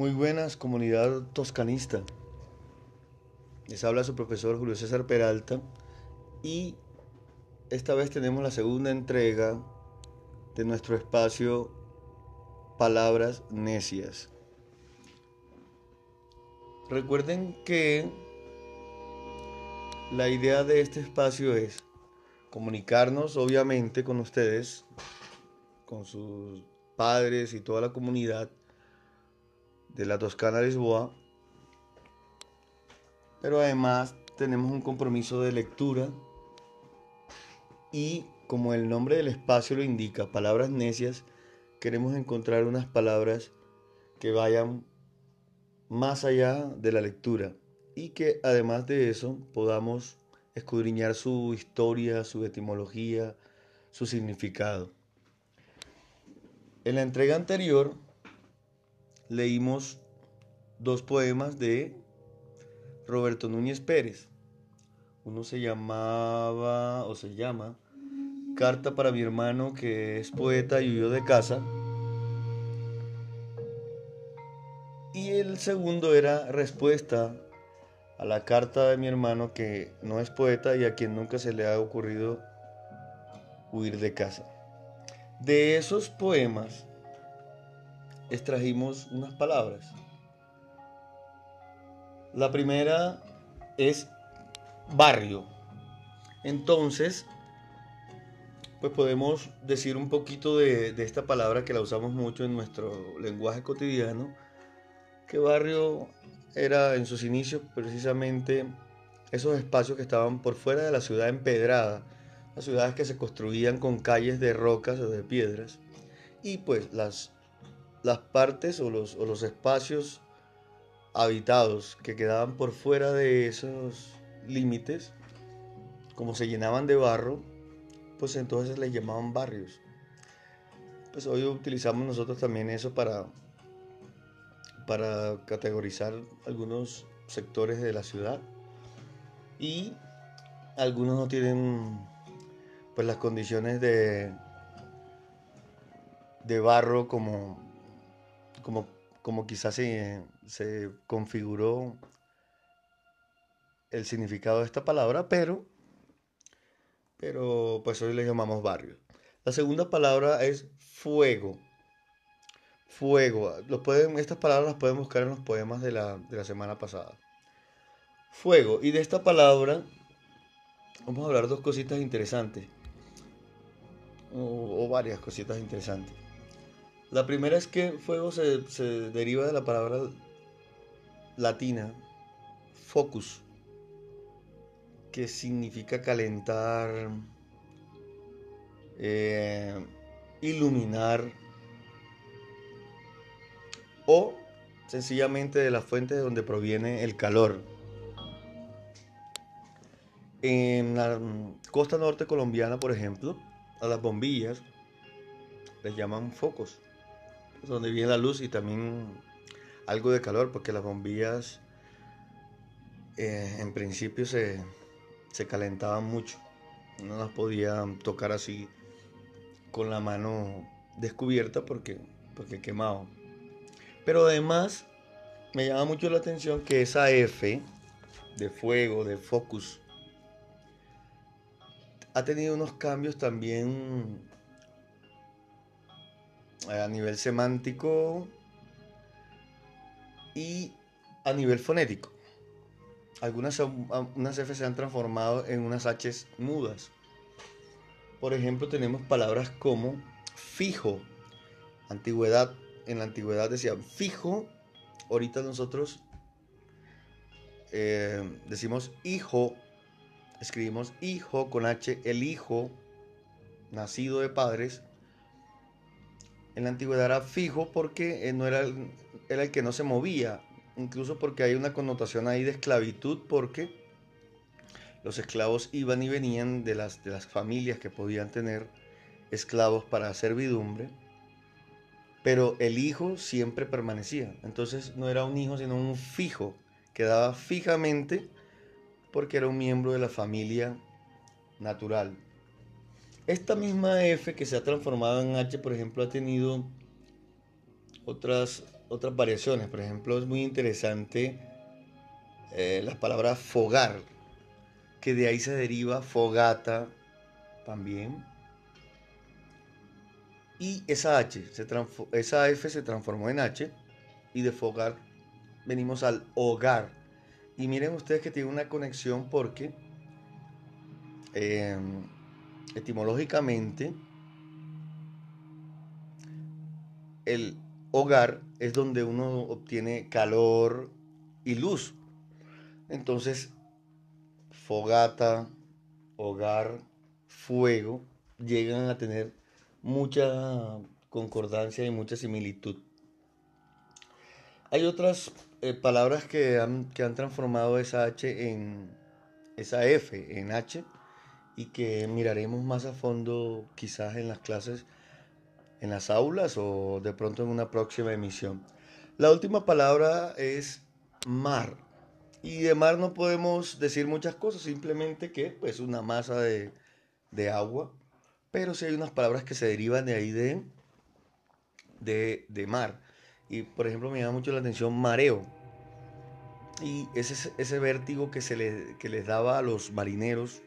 Muy buenas, comunidad toscanista. Les habla su profesor Julio César Peralta y esta vez tenemos la segunda entrega de nuestro espacio Palabras Necias. Recuerden que la idea de este espacio es comunicarnos obviamente con ustedes, con sus padres y toda la comunidad de la Toscana Lisboa, pero además tenemos un compromiso de lectura y como el nombre del espacio lo indica, palabras necias, queremos encontrar unas palabras que vayan más allá de la lectura y que además de eso podamos escudriñar su historia, su etimología, su significado. En la entrega anterior leímos dos poemas de Roberto Núñez Pérez. Uno se llamaba o se llama Carta para mi hermano que es poeta y huyó de casa. Y el segundo era Respuesta a la carta de mi hermano que no es poeta y a quien nunca se le ha ocurrido huir de casa. De esos poemas extrajimos unas palabras. La primera es barrio. Entonces, pues podemos decir un poquito de, esta palabra que la usamos mucho en nuestro lenguaje cotidiano, que barrio era en sus inicios precisamente esos espacios que estaban por fuera de la ciudad empedrada, las ciudades que se construían con calles de rocas o de piedras, y pues las las partes o los, los espacios habitados que quedaban por fuera de esos límites, como se llenaban de barro, pues entonces les llamaban barrios. Pues hoy utilizamos nosotros también eso para, para categorizar algunos sectores de la ciudad y algunos no tienen pues las condiciones de, de barro como como, como quizás se, se configuró el significado de esta palabra, pero, pero pues hoy le llamamos barrio. La segunda palabra es fuego. Fuego. pueden, estas palabras las pueden buscar en los poemas de la, semana pasada. Fuego. Y de esta palabra vamos a hablar dos cositas interesantes. o varias cositas interesantes. La primera es que fuego se, deriva de la palabra latina focus, que significa calentar, eh, iluminar o sencillamente de la fuente de donde proviene el calor. En la costa norte colombiana, por ejemplo, a las bombillas les llaman focos donde viene la luz y también algo de calor, porque las bombillas eh, en principio se, calentaban mucho. No las podía tocar así con la mano descubierta porque, porque. Pero además me llama mucho la atención que esa F de fuego, de focus, ha tenido unos cambios también a nivel semántico y a nivel fonético. Algunas unas F se han transformado en unas H mudas. Por ejemplo, tenemos palabras como fijo. Antigüedad, en la antigüedad decían fijo. Ahorita nosotros eh, decimos hijo. Escribimos hijo con H, el hijo nacido de padres en la antigüedad era fijo porque eh, no era el, el que no se movía, incluso porque hay una connotación ahí de esclavitud porque los esclavos iban y venían de las, de las familias que podían tener esclavos para servidumbre, pero el hijo siempre permanecía. Entonces no era un hijo, sino un fijo, quedaba fijamente porque era un miembro de la familia natural. Esta misma F que se ha transformado en H, por ejemplo, ha tenido otras, otras variaciones. Por ejemplo, es muy interesante eh, la palabra fogar, que de ahí se deriva fogata también. Y esa H, se esa F se transformó en H y de fogar venimos al hogar. Y miren ustedes que tiene una conexión porque em, etimológicamente el hogar es donde uno obtiene calor y luz. Entonces, fogata, hogar, fuego, llegan a tener mucha concordancia y mucha similitud. Hay otras eh, palabras que han, que han transformado esa H en esa F en H y que miraremos más a fondo quizás en las clases, en las aulas o de pronto en una próxima emisión. La última palabra es mar. Y de mar no podemos decir muchas cosas, simplemente que es pues, una masa de, de agua pero sí hay unas palabras que se derivan de ahí de, de, mar. Y por ejemplo me llama mucho la atención mareo. Y ese, ese vértigo que, se le, que les daba a los marineros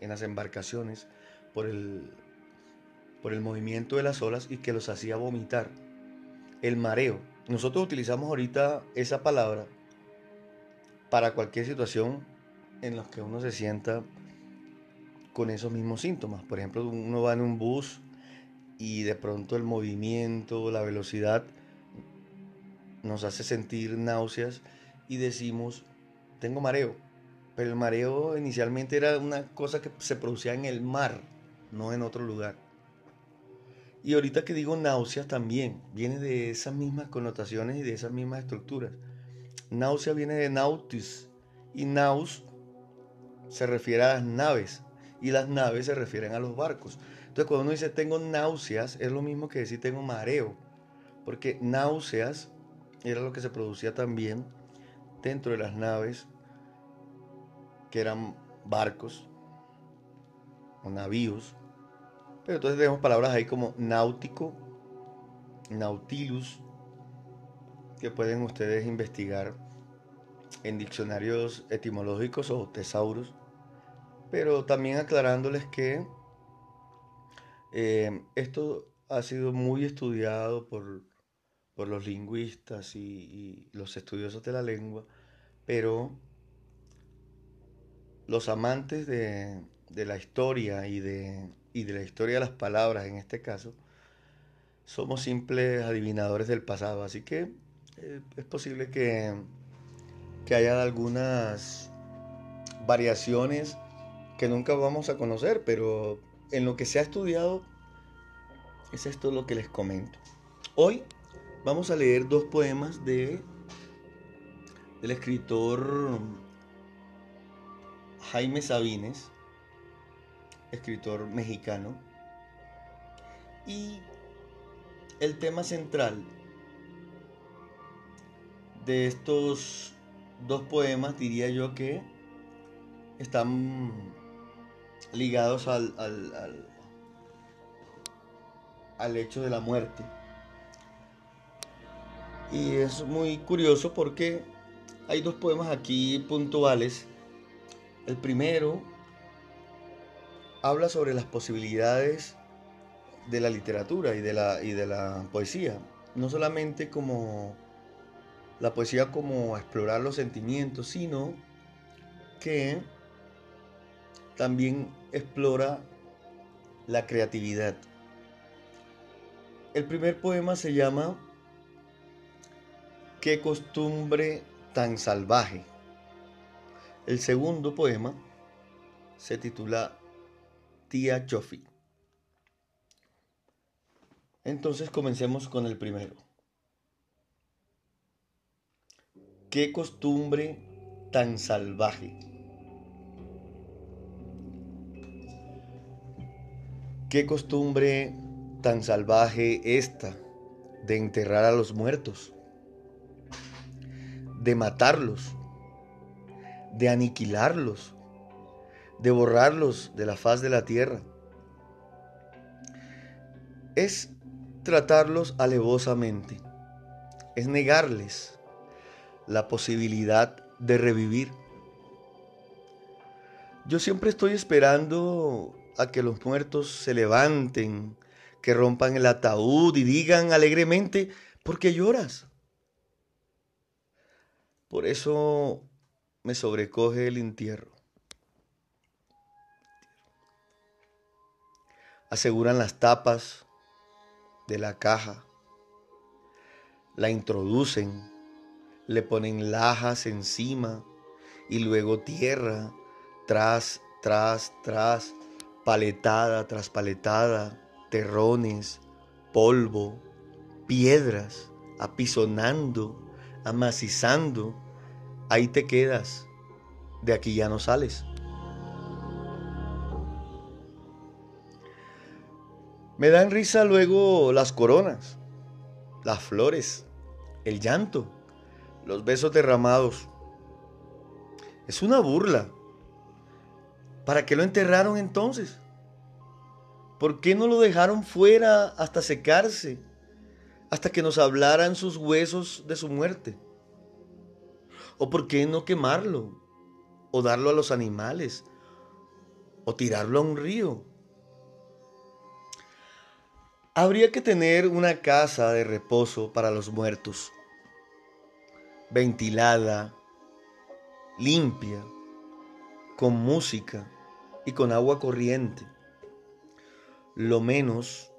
en las embarcaciones por el, por el movimiento de las olas y que los hacía vomitar. El mareo. Nosotros utilizamos ahorita esa palabra para cualquier situación en la que uno se sienta con esos mismos síntomas. Por ejemplo, uno va en un bus y de pronto el movimiento, la velocidad nos hace sentir náuseas y decimos, tengo mareo. Pero el mareo inicialmente era una cosa que se producía en el mar, no en otro lugar. Y ahorita que digo náuseas también, viene de esas mismas connotaciones y de esas mismas estructuras. Náusea viene de nautis y naus se refiere a las naves y las naves se refieren a los barcos. Entonces cuando uno dice tengo náuseas, es lo mismo que decir tengo mareo, porque náuseas era lo que se producía también dentro de las naves, que eran barcos o navíos. Pero entonces tenemos palabras ahí como náutico, nautilus, que pueden ustedes investigar en diccionarios etimológicos o tesauros pero también aclarándoles que eh, esto ha sido muy estudiado por, los lingüistas y, los estudiosos de la lengua, pero los amantes de, la historia y de, la historia de las palabras en este caso, somos simples adivinadores del pasado, así que eh, es posible que, que haya algunas variaciones que nunca vamos a conocer, pero en lo que se ha estudiado es esto lo que les comento. Hoy vamos a leer dos poemas de del escritor Jaime Sabines, escritor mexicano, y el tema central de estos dos poemas diría yo que están ligados al, al, hecho de la muerte. Y es muy curioso porque hay dos poemas aquí puntuales. El primero habla sobre las posibilidades de la literatura y de la, y de la poesía. No solamente como la poesía como explorar los sentimientos, sino que también explora la creatividad. El primer poema se llama Qué costumbre tan salvaje. El segundo poema se titula Tía Chofi. Entonces comencemos con el primero. Qué costumbre tan salvaje. Qué costumbre tan salvaje esta de enterrar a los muertos, de matarlos, de aniquilarlos, de borrarlos de la faz de la tierra. Es tratarlos alevosamente, es negarles la posibilidad de revivir. Yo siempre estoy esperando a que los muertos se levanten, que rompan el ataúd y digan alegremente, ¿por qué lloras? Por eso me sobrecoge el entierro. Aseguran las tapas de la caja, la introducen, le ponen lajas encima y luego tierra tras, tras, tras, paletada tras paletada, terrones, polvo, piedras, apisonando, amacizando, ahí te quedas, de aquí ya no sales. Me dan risa luego las coronas, las flores, el llanto, los besos derramados. Es una burla. ¿Para qué lo enterraron entonces? ¿Por qué no lo dejaron fuera hasta secarse? Hasta que nos hablaran sus huesos de su muerte. ¿O por qué no quemarlo? ¿O darlo a los animales? ¿O tirarlo a un río? Habría que tener una casa de reposo para los muertos, ventilada, limpia, con música y con agua corriente. Lo menos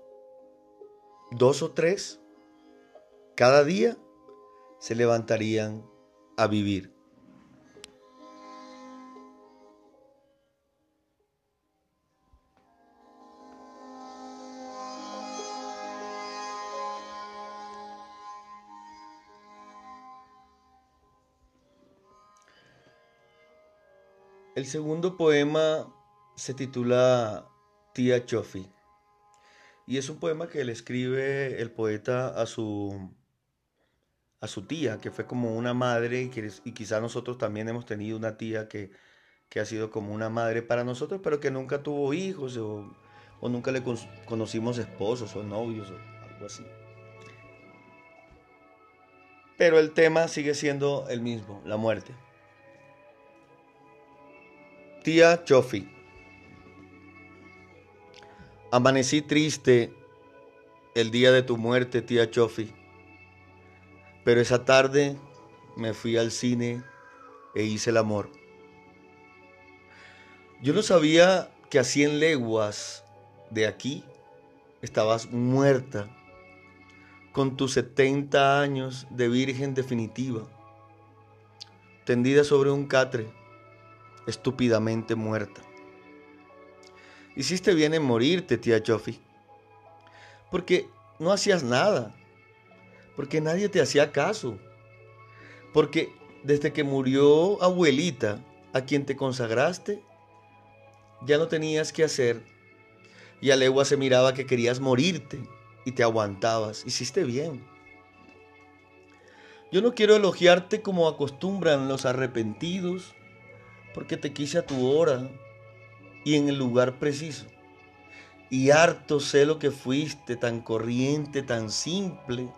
dos o tres cada día se levantarían a vivir. El segundo poema se titula Tía Chofi y es un poema que le escribe el poeta a su a su tía, que fue como una madre, y, que, y quizá nosotros también hemos tenido una tía que, ha sido como una madre para nosotros, pero que nunca tuvo hijos o, o nunca le conocimos esposos o novios o algo así. Pero el tema sigue siendo el mismo, la muerte. Tía Chofi. Amanecí triste el día de tu muerte, tía Chofi. Pero esa tarde me fui al cine e hice el amor. Yo no sabía que a cien leguas de aquí estabas muerta, con tus 70 años de virgen definitiva, tendida sobre un catre estúpidamente muerta. Hiciste bien en morirte, tía Chofi, porque no hacías nada, porque nadie te hacía caso, porque desde que murió abuelita, a quien te consagraste, ya no tenías que hacer, y a legua se miraba que querías morirte y te aguantabas. Hiciste bien. Yo no quiero elogiarte como acostumbran los arrepentidos porque te quise a tu hora y en el lugar preciso. Y harto sé lo que fuiste, tan corriente, tan simple,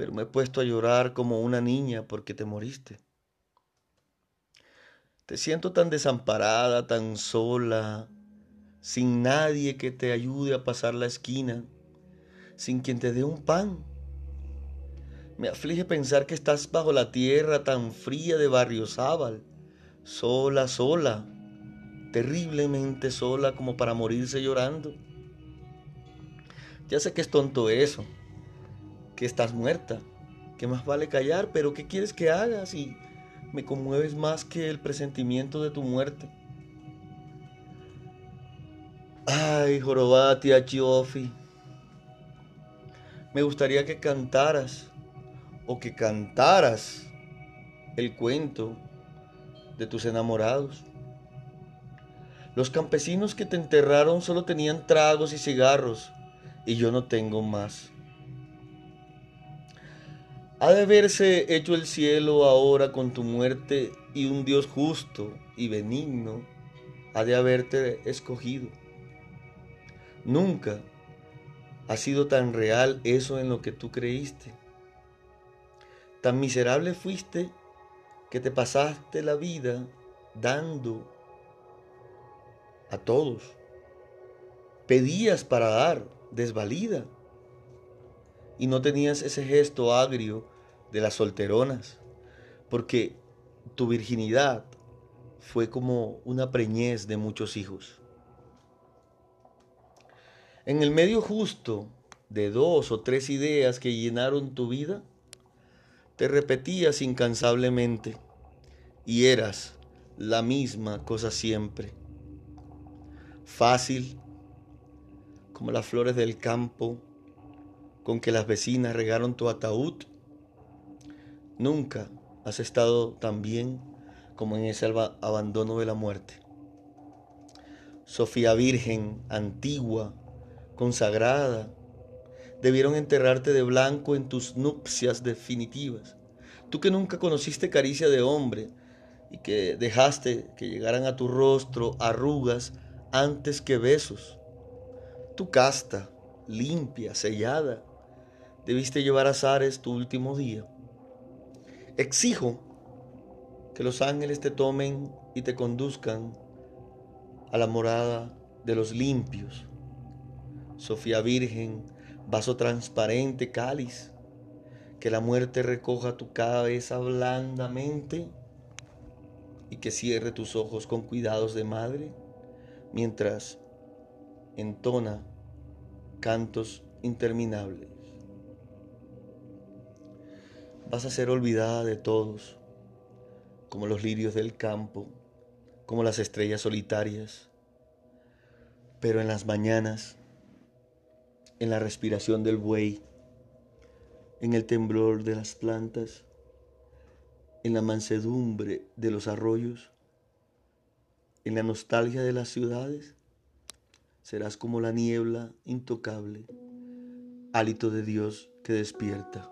pero me he puesto a llorar como una niña porque te moriste. Te siento tan desamparada, tan sola, sin nadie que te ayude a pasar la esquina, sin quien te dé un pan. Me aflige pensar que estás bajo la tierra tan fría de Barrio Zábal, sola, sola, terriblemente sola como para morirse llorando. Ya sé que es tonto eso, que estás muerta, que más vale callar, pero ¿qué quieres que haga si me conmueves más que el presentimiento de tu muerte? Ay, jorobada tía Chiofi, me gustaría que cantaras o que cantaras el cuento de tus enamorados. Los campesinos que te enterraron solo tenían tragos y cigarros y yo no tengo más. Ha de haberse hecho el cielo ahora con tu muerte y un Dios justo y benigno ha de haberte escogido. Nunca ha sido tan real eso en lo que tú creíste. Tan miserable fuiste que te pasaste la vida dando a todos. Pedías para dar, desvalida. Y no tenías ese gesto agrio de las solteronas, porque tu virginidad fue como una preñez de muchos hijos. En el medio justo de dos o tres ideas que llenaron tu vida, te repetías incansablemente y eras la misma cosa siempre. Fácil como las flores del campo con que las vecinas regaron tu ataúd. Nunca has estado tan bien como en ese abandono de la muerte. Sofía Virgen, antigua, consagrada, debieron enterrarte de blanco en tus nupcias definitivas. Tú que nunca conociste caricia de hombre y que dejaste que llegaran a tu rostro arrugas antes que besos. Tu casta, limpia, sellada, debiste llevar a Zares tu último día. Exijo que los ángeles te tomen y te conduzcan a la morada de los limpios. Sofía Virgen, vaso transparente, cáliz, que la muerte recoja tu cabeza blandamente y que cierre tus ojos con cuidados de madre mientras entona cantos interminables. Vas a ser olvidada de todos, como los lirios del campo, como las estrellas solitarias, pero en las mañanas en la respiración del buey, en el temblor de las plantas, en la mansedumbre de los arroyos, en la nostalgia de las ciudades, serás como la niebla intocable, hálito de Dios que despierta.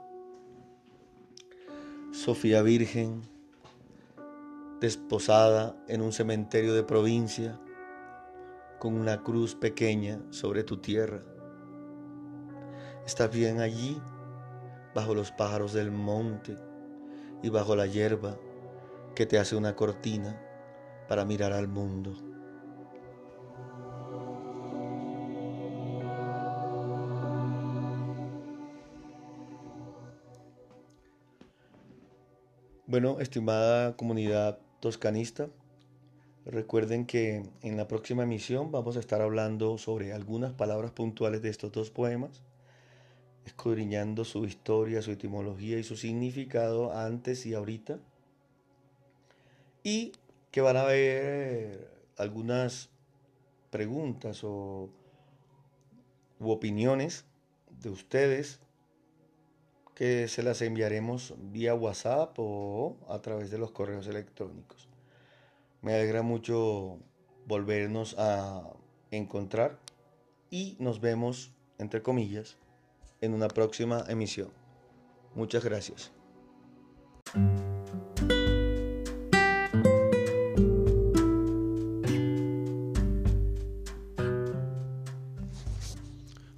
Sofía Virgen, desposada en un cementerio de provincia, con una cruz pequeña sobre tu tierra Estás bien allí, bajo los pájaros del monte y bajo la hierba que te hace una cortina para mirar al mundo. Bueno, estimada comunidad toscanista, recuerden que en la próxima emisión vamos a estar hablando sobre algunas palabras puntuales de estos dos poemas escudriñando su historia, su etimología y su significado antes y ahorita. Y que van a haber algunas preguntas o u opiniones de ustedes que se las enviaremos vía WhatsApp o a través de los correos electrónicos. Me alegra mucho volvernos a encontrar y nos vemos, entre comillas, en una próxima emisión. Muchas gracias.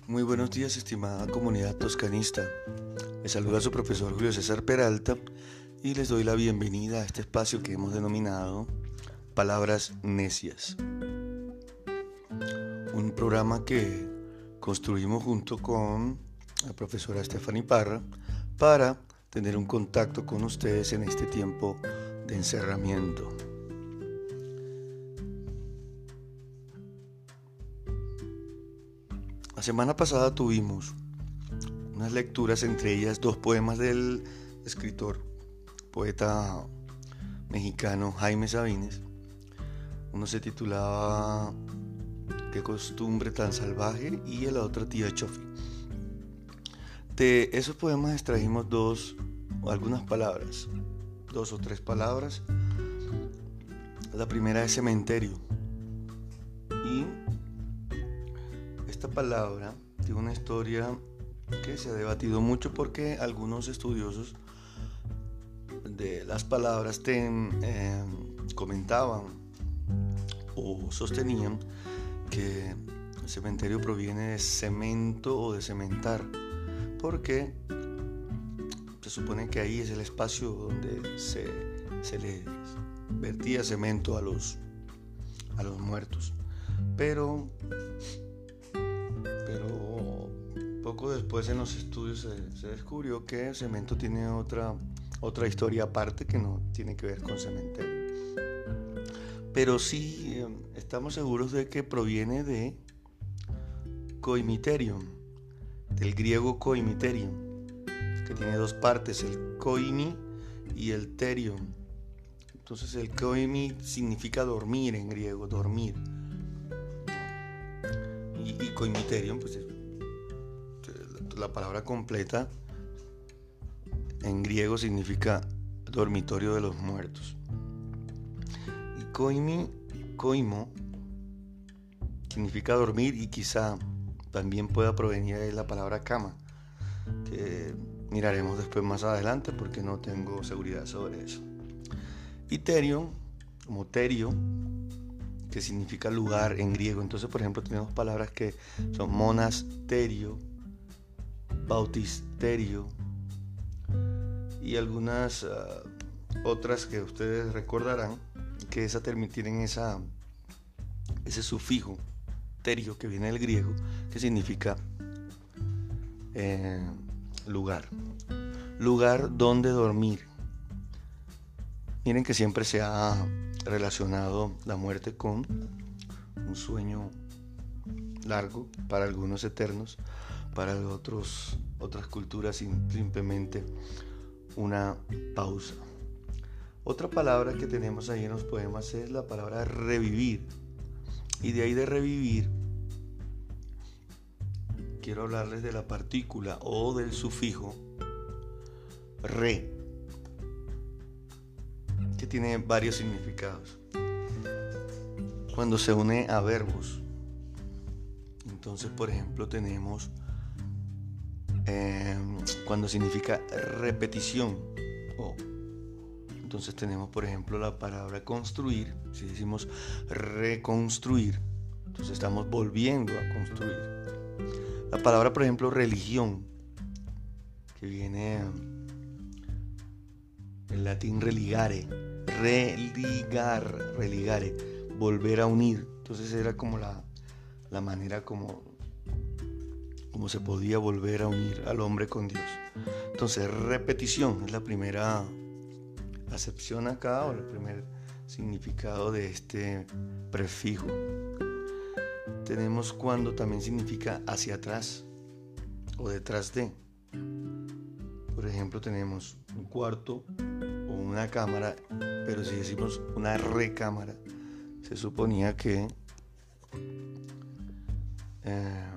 Muy buenos días, estimada comunidad toscanista. Les saluda su profesor Julio César Peralta y les doy la bienvenida a este espacio que hemos denominado Palabras Necias. Un programa que construimos junto con la profesora Stephanie Parra, para tener un contacto con ustedes en este tiempo de encerramiento. La semana pasada tuvimos unas lecturas, entre ellas dos poemas del escritor, poeta mexicano Jaime Sabines. Uno se titulaba Qué costumbre tan salvaje y el otro Tía Chofi. De esos poemas extrajimos dos o algunas palabras, dos o tres palabras. La primera es cementerio. Y esta palabra tiene una historia que se ha debatido mucho porque algunos estudiosos de las palabras te, eh, comentaban o sostenían que el cementerio proviene de cemento o de cementar porque se supone que ahí es el espacio donde se, se les vertía cemento a los, a los muertos. Pero poco después en los estudios se, descubrió que cemento tiene otra, otra historia aparte que no tiene que ver con cementerio. Pero sí eh, estamos seguros de que proviene de coimiterium, del griego coimiterium, que tiene dos partes, el coimi y el terium. Entonces el koimi significa dormir en griego, dormir. Y, y coimiterium, pues la, la palabra completa en griego significa dormitorio de los muertos. Y koimi, koimo, significa dormir y quizá también pueda provenir de la palabra cama, que miraremos después más adelante porque no tengo seguridad sobre eso. Y terion, como terio, que significa lugar en griego. Entonces, por ejemplo, tenemos palabras que son monasterio, bautisterio y algunas ah, otras que ustedes recordarán que esa tienen esa, ese sufijo terio que viene del griego que significa eh, lugar. Lugar donde dormir. Miren que siempre se ha relacionado la muerte con un sueño largo, para algunos eternos, para otros, otras culturas simplemente una pausa. Otra palabra que tenemos ahí en los poemas es la palabra revivir. Y de ahí de revivir, quiero hablarles de la partícula o del sufijo re que tiene varios significados. Cuando se une a verbos, entonces por ejemplo tenemos em, cuando significa repetición o entonces tenemos por ejemplo la palabra construir, si decimos reconstruir, entonces estamos volviendo a construir. La palabra por ejemplo religión, que viene en latín religare, religar, religare, volver a unir. Entonces era como la manera como, como se podía volver a unir al hombre con Dios. Entonces repetición es la primera acepción acá o el primer significado de este prefijo. Tenemos cuando también significa hacia atrás o detrás de. Por ejemplo, tenemos un cuarto o una cámara, pero si decimos una recámara, se suponía que eh,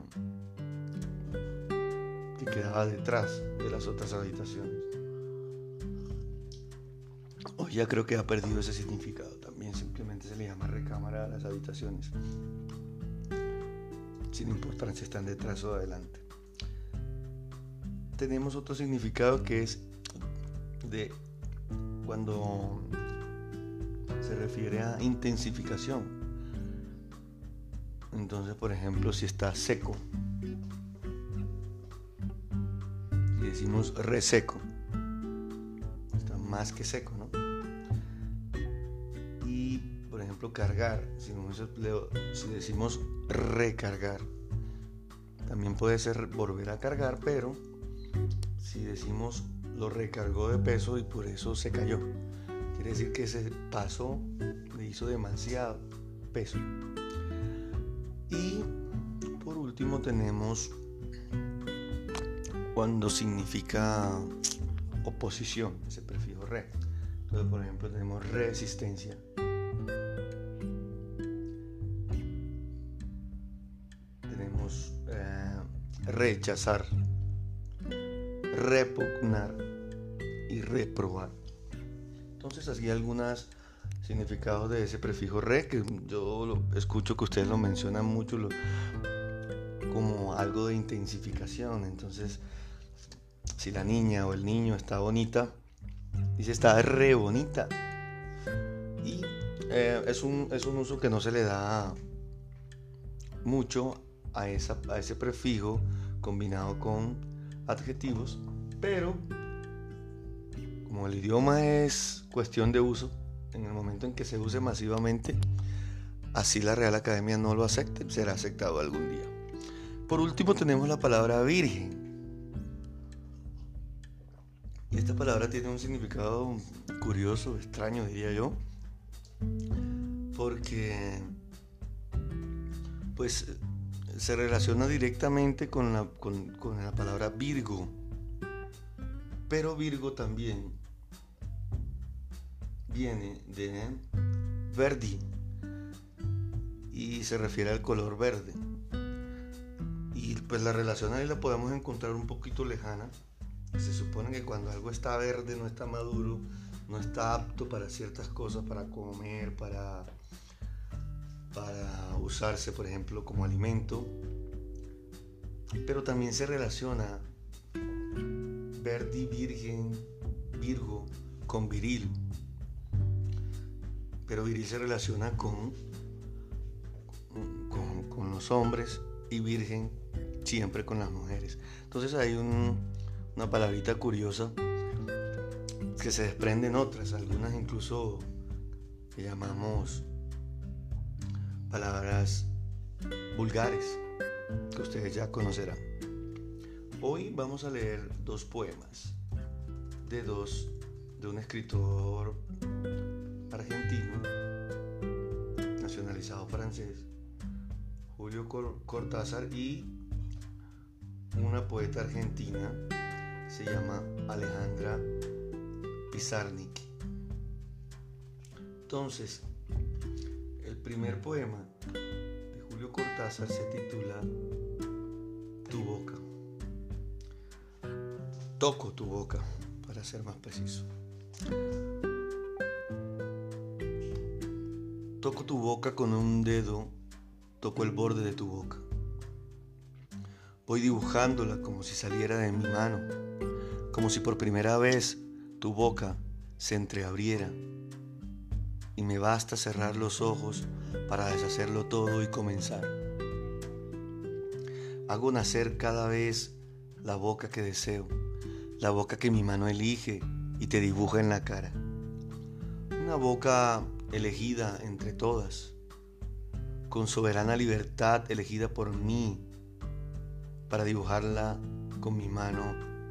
que quedaba detrás de las otras habitaciones. Hoy ya creo que ha perdido ese significado. También simplemente se le llama recámara a las habitaciones. Sin importar si están detrás o adelante tenemos otro significado que es de cuando se refiere a intensificación. Entonces, por ejemplo, si está seco decimos reseco, está más que seco, ¿no? Y, por ejemplo, cargar, si, si decimos recargar, también puede ser volver a cargar, pero si decimos lo recargó de peso y por eso se cayó. Quiere decir que ese paso le hizo demasiado peso. Y por último tenemos cuando significa oposición, ese prefijo re. Entonces, por ejemplo, tenemos resistencia. Tenemos eh, rechazar repugnar y reprobar. Entonces así algunos significados de ese prefijo re, que yo lo, escucho que ustedes lo mencionan mucho como algo de intensificación. Entonces, si la niña o el niño está bonita, dice está re bonita. Y eh, es, un, es un uso que no se le da mucho a, esa, a ese prefijo combinado con adjetivos, pero como el idioma es cuestión de uso, en el momento en que se use masivamente, así la Real Academia no lo acepte, será aceptado algún día. Por último tenemos la palabra virgen. Y esta palabra tiene un significado curioso, extraño diría yo, porque pues se relaciona directamente con la, con, la palabra Virgo. Pero Virgo también viene de Verdi y se refiere al color verde. Y pues la relación ahí la podemos encontrar un poquito lejana. Se supone que cuando algo está verde, no está maduro, no está apto para ciertas cosas, para comer, para para usarse, por ejemplo, como alimento, pero también se relaciona Verdi, Virgen, Virgo con viril. Pero viril se relaciona con, con, los hombres y virgen siempre con las mujeres. Entonces hay una palabrita curiosa que se desprende en otras, algunas incluso que llamamos palabras vulgares que ustedes ya conocerán. Hoy vamos a leer dos poemas de dos de un escritor argentino nacionalizado francés, Julio Cortázar y una poeta argentina se llama Alejandra Pizarnik. Entonces, el primer poema de Julio Cortázar se titula Tu boca. Toco tu boca, para ser más preciso. Toco tu boca con un dedo, toco el borde de tu boca. Voy dibujándola como si saliera de mi mano, como si por primera vez tu boca se entreabriera y me basta cerrar los ojos para deshacerlo todo y comenzar. Hago nacer cada vez la boca que deseo, la boca que mi mano elige y te dibuja en la cara. Una boca elegida entre todas, con soberana libertad elegida por mí para dibujarla con mi mano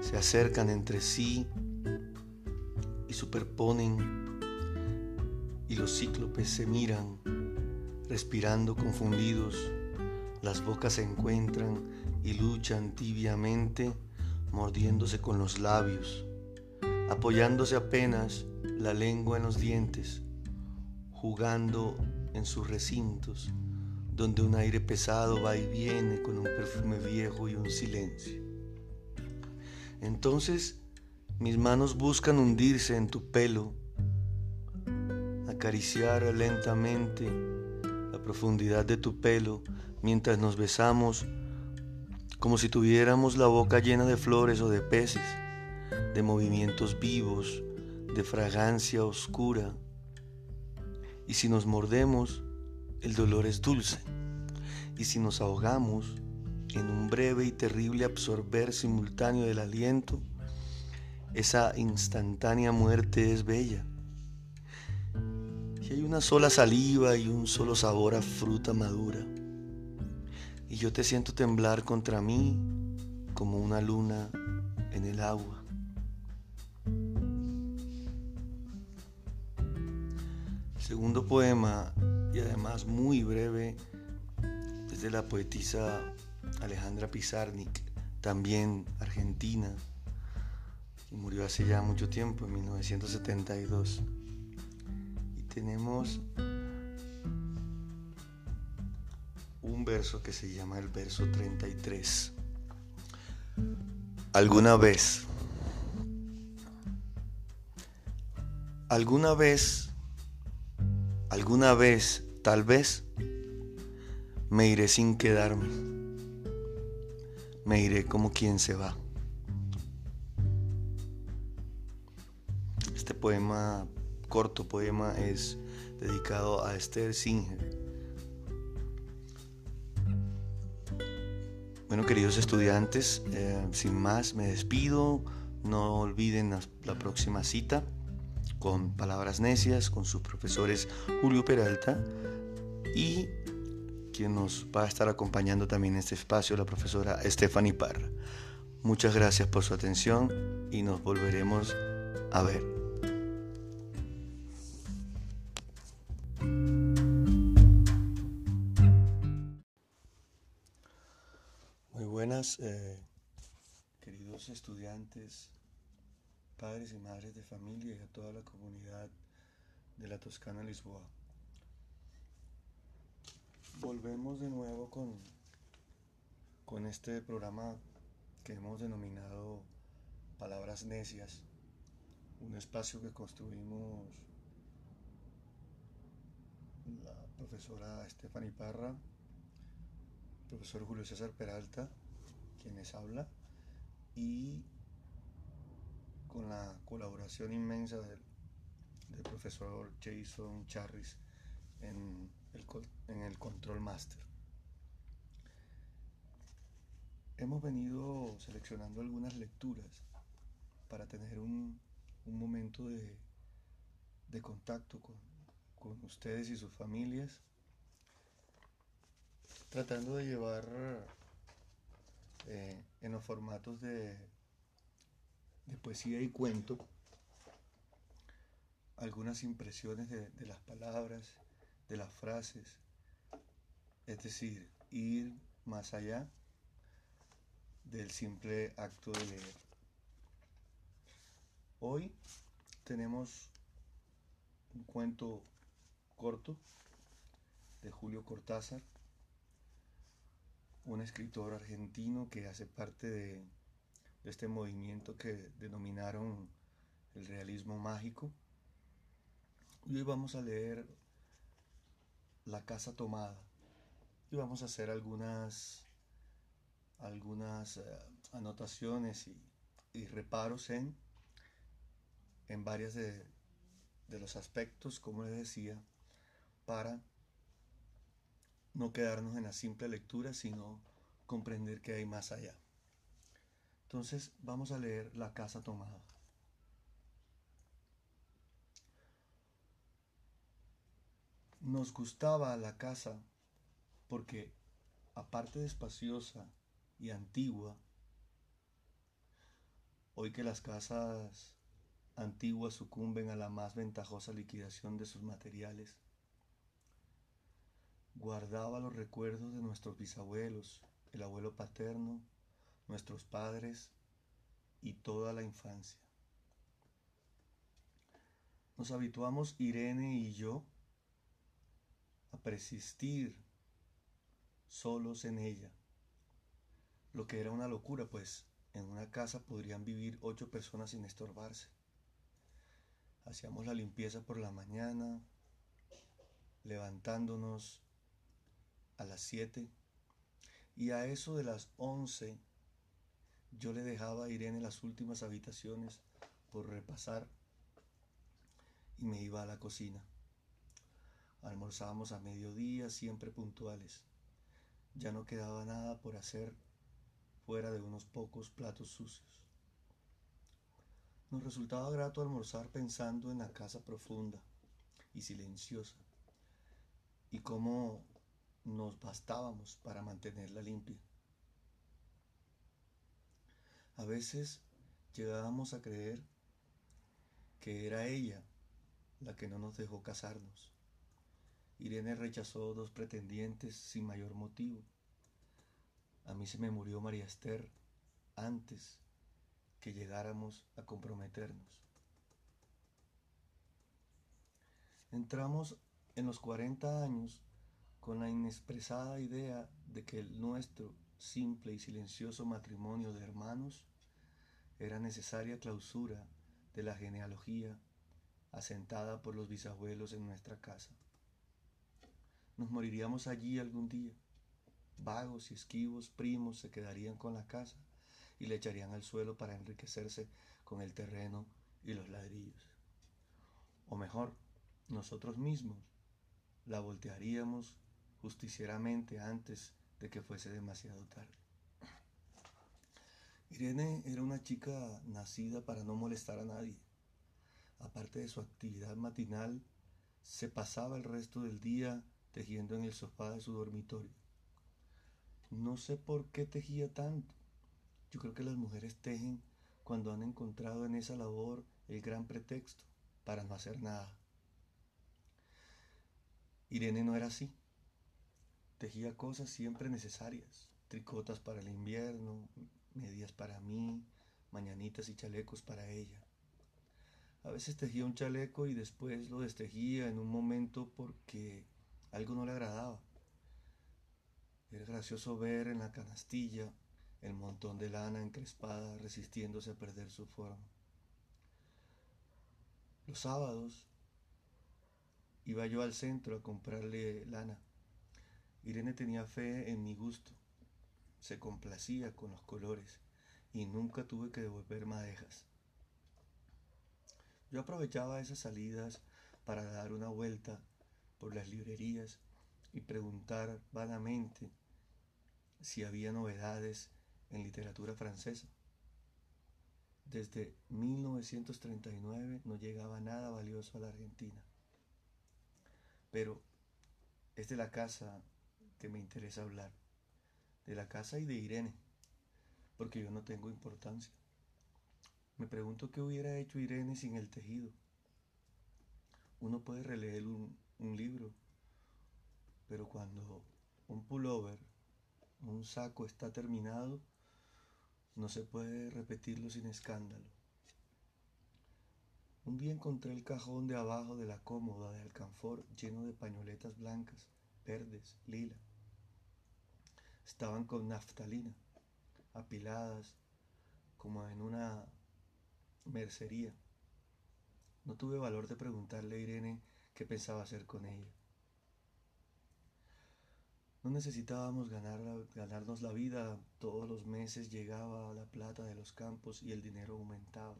se acercan entre sí y superponen y los cíclopes se miran, respirando confundidos, las bocas se encuentran y luchan tibiamente, mordiéndose con los labios, apoyándose apenas la lengua en los dientes, jugando en sus recintos, donde un aire pesado va y viene con un perfume viejo y un silencio. Entonces mis manos buscan hundirse en tu pelo, acariciar lentamente la profundidad de tu pelo mientras nos besamos como si tuviéramos la boca llena de flores o de peces, de movimientos vivos, de fragancia oscura. Y si nos mordemos, el dolor es dulce. Y si nos ahogamos en un breve y terrible absorber simultáneo del aliento, esa instantánea muerte es bella hay una sola saliva y un solo sabor a fruta madura. Y yo te siento temblar contra mí como una luna en el agua. El segundo poema, y además muy breve, es de la poetisa Alejandra Pizarnik, también argentina, y murió hace ya mucho tiempo, en 1972 tenemos un verso que se llama el verso 33. Alguna vez alguna vez, alguna vez, tal vez, me iré sin quedarme. Me iré como quien se va. Este poema, corto poema, es dedicado a Esther Singer. Bueno, queridos estudiantes, eh, sin más me despido. No olviden la, próxima cita con Palabras Necias, con sus profesores Julio Peralta y quien nos va a estar acompañando también en este espacio, la profesora Stephanie Parra. Muchas gracias por su atención y nos volveremos a ver. buenas, eh, queridos estudiantes, padres y madres de familia y a toda la comunidad de la Toscana Lisboa. Volvemos de nuevo con, con este programa que hemos denominado Palabras Necias, un espacio que construimos la profesora Stephanie Parra, profesor Julio César Peralta quienes habla y con la colaboración inmensa del, profesor Jason Charris en en el Control Master. Hemos venido seleccionando algunas lecturas para tener un, momento de, contacto con, con ustedes y sus familias, tratando de llevar eh, en los formatos de, de poesía y cuento algunas impresiones de, de, las palabras, de las frases, es decir, ir más allá del simple acto de leer. Hoy tenemos un cuento corto de Julio Cortázar un escritor argentino que hace parte de, este movimiento que denominaron el realismo mágico. Hoy vamos a leer La casa tomada y vamos a hacer algunas, algunas eh, anotaciones y, reparos en, en varias de, de los aspectos, como les decía, para no quedarnos en la simple lectura, sino comprender que hay más allá. Entonces vamos a leer La casa tomada. Nos gustaba la casa porque, aparte de espaciosa y antigua, hoy que las casas antiguas sucumben a la más ventajosa liquidación de sus materiales, guardaba los recuerdos de nuestros bisabuelos, el abuelo paterno, nuestros padres y toda la infancia. Nos habituamos Irene y yo a persistir solos en ella, lo que era una locura, pues en una casa podrían vivir ocho personas sin estorbarse. Hacíamos la limpieza por la mañana, levantándonos a las 7 y a eso de las 11 yo le dejaba a Irene las últimas habitaciones por repasar y me iba a la cocina. Almorzábamos a mediodía, siempre puntuales. Ya no quedaba nada por hacer fuera de unos pocos platos sucios. Nos resultaba grato almorzar pensando en la casa profunda y silenciosa y cómo nos bastábamos para mantenerla limpia. A veces llegábamos a creer que era ella la que no nos dejó casarnos. Irene rechazó dos pretendientes sin mayor motivo. A mí se me murió María Esther antes que llegáramos a comprometernos. Entramos en los 40 años con la inexpresada idea de que el nuestro simple y silencioso matrimonio de hermanos era necesaria clausura de la genealogía asentada por los bisabuelos en nuestra casa. Nos moriríamos allí algún día. Vagos y esquivos primos se quedarían con la casa y le echarían al suelo para enriquecerse con el terreno y los ladrillos. O mejor, nosotros mismos la voltearíamos justicieramente antes de que fuese demasiado tarde. Irene era una chica nacida para no molestar a nadie. Aparte de su actividad matinal, se pasaba el resto del día tejiendo en el sofá de su dormitorio. No sé por qué tejía tanto. Yo creo que las mujeres tejen cuando han encontrado en esa labor el gran pretexto para no hacer nada. Irene no era así. Tejía cosas siempre necesarias, tricotas para el invierno, medias para mí, mañanitas y chalecos para ella. A veces tejía un chaleco y después lo destejía en un momento porque algo no le agradaba. Era gracioso ver en la canastilla el montón de lana encrespada resistiéndose a perder su forma. Los sábados iba yo al centro a comprarle lana. Irene tenía fe en mi gusto, se complacía con los colores y nunca tuve que devolver madejas. Yo aprovechaba esas salidas para dar una vuelta por las librerías y preguntar vanamente si había novedades en literatura francesa. Desde 1939 no llegaba nada valioso a la Argentina. Pero es de la casa que me interesa hablar, de la casa y de Irene, porque yo no tengo importancia. Me pregunto qué hubiera hecho Irene sin el tejido. Uno puede releer un, un libro, pero cuando un pullover, un saco está terminado, no se puede repetirlo sin escándalo. Un día encontré el cajón de abajo de la cómoda de alcanfor lleno de pañoletas blancas, verdes, lila. Estaban con naftalina, apiladas como en una mercería. No tuve valor de preguntarle a Irene qué pensaba hacer con ella. No necesitábamos ganar, ganarnos la vida, todos los meses llegaba la plata de los campos y el dinero aumentaba.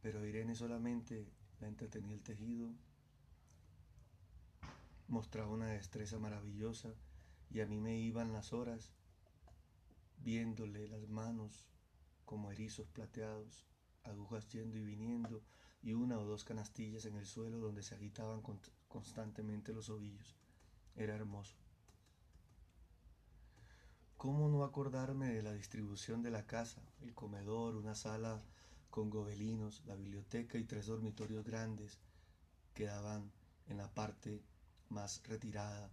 Pero Irene solamente la entretenía el tejido, mostraba una destreza maravillosa y a mí me iban las horas viéndole las manos como erizos plateados, agujas yendo y viniendo y una o dos canastillas en el suelo donde se agitaban constantemente los ovillos. Era hermoso. ¿Cómo no acordarme de la distribución de la casa? El comedor, una sala con gobelinos, la biblioteca y tres dormitorios grandes que daban en la parte más retirada,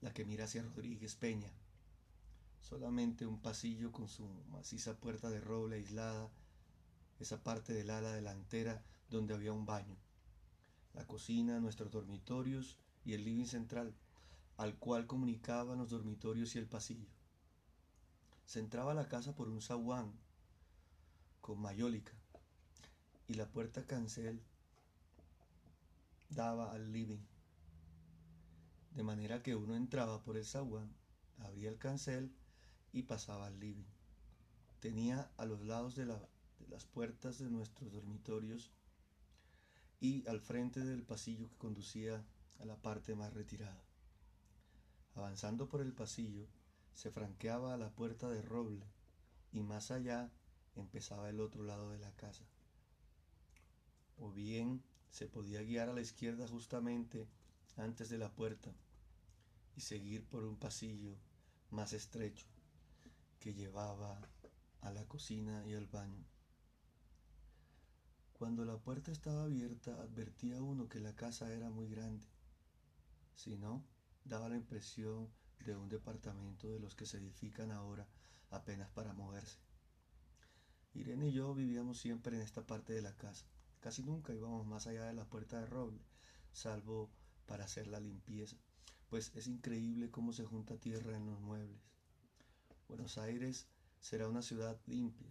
la que mira hacia Rodríguez Peña. Solamente un pasillo con su maciza puerta de roble aislada, esa parte del ala delantera donde había un baño, la cocina, nuestros dormitorios y el living central al cual comunicaban los dormitorios y el pasillo. Se entraba la casa por un zaguán con mayólica y la puerta cancel daba al living. De manera que uno entraba por el zaguán, abría el cancel y pasaba al living. Tenía a los lados de, de las puertas de nuestros dormitorios y al frente del pasillo que conducía a la parte más retirada. Avanzando por el pasillo, se franqueaba la puerta de roble y más allá empezaba el otro lado de la casa. O bien se podía guiar a la izquierda justamente antes de la puerta y seguir por un pasillo más estrecho que llevaba a la cocina y al baño. Cuando la puerta estaba abierta advertía uno que la casa era muy grande. Si no, daba la impresión de un departamento de los que se edifican ahora apenas para moverse. Irene y yo vivíamos siempre en esta parte de la casa. Casi nunca íbamos más allá de la puerta de roble, salvo para hacer la limpieza, pues es increíble cómo se junta tierra en los muebles. Buenos Aires será una ciudad limpia,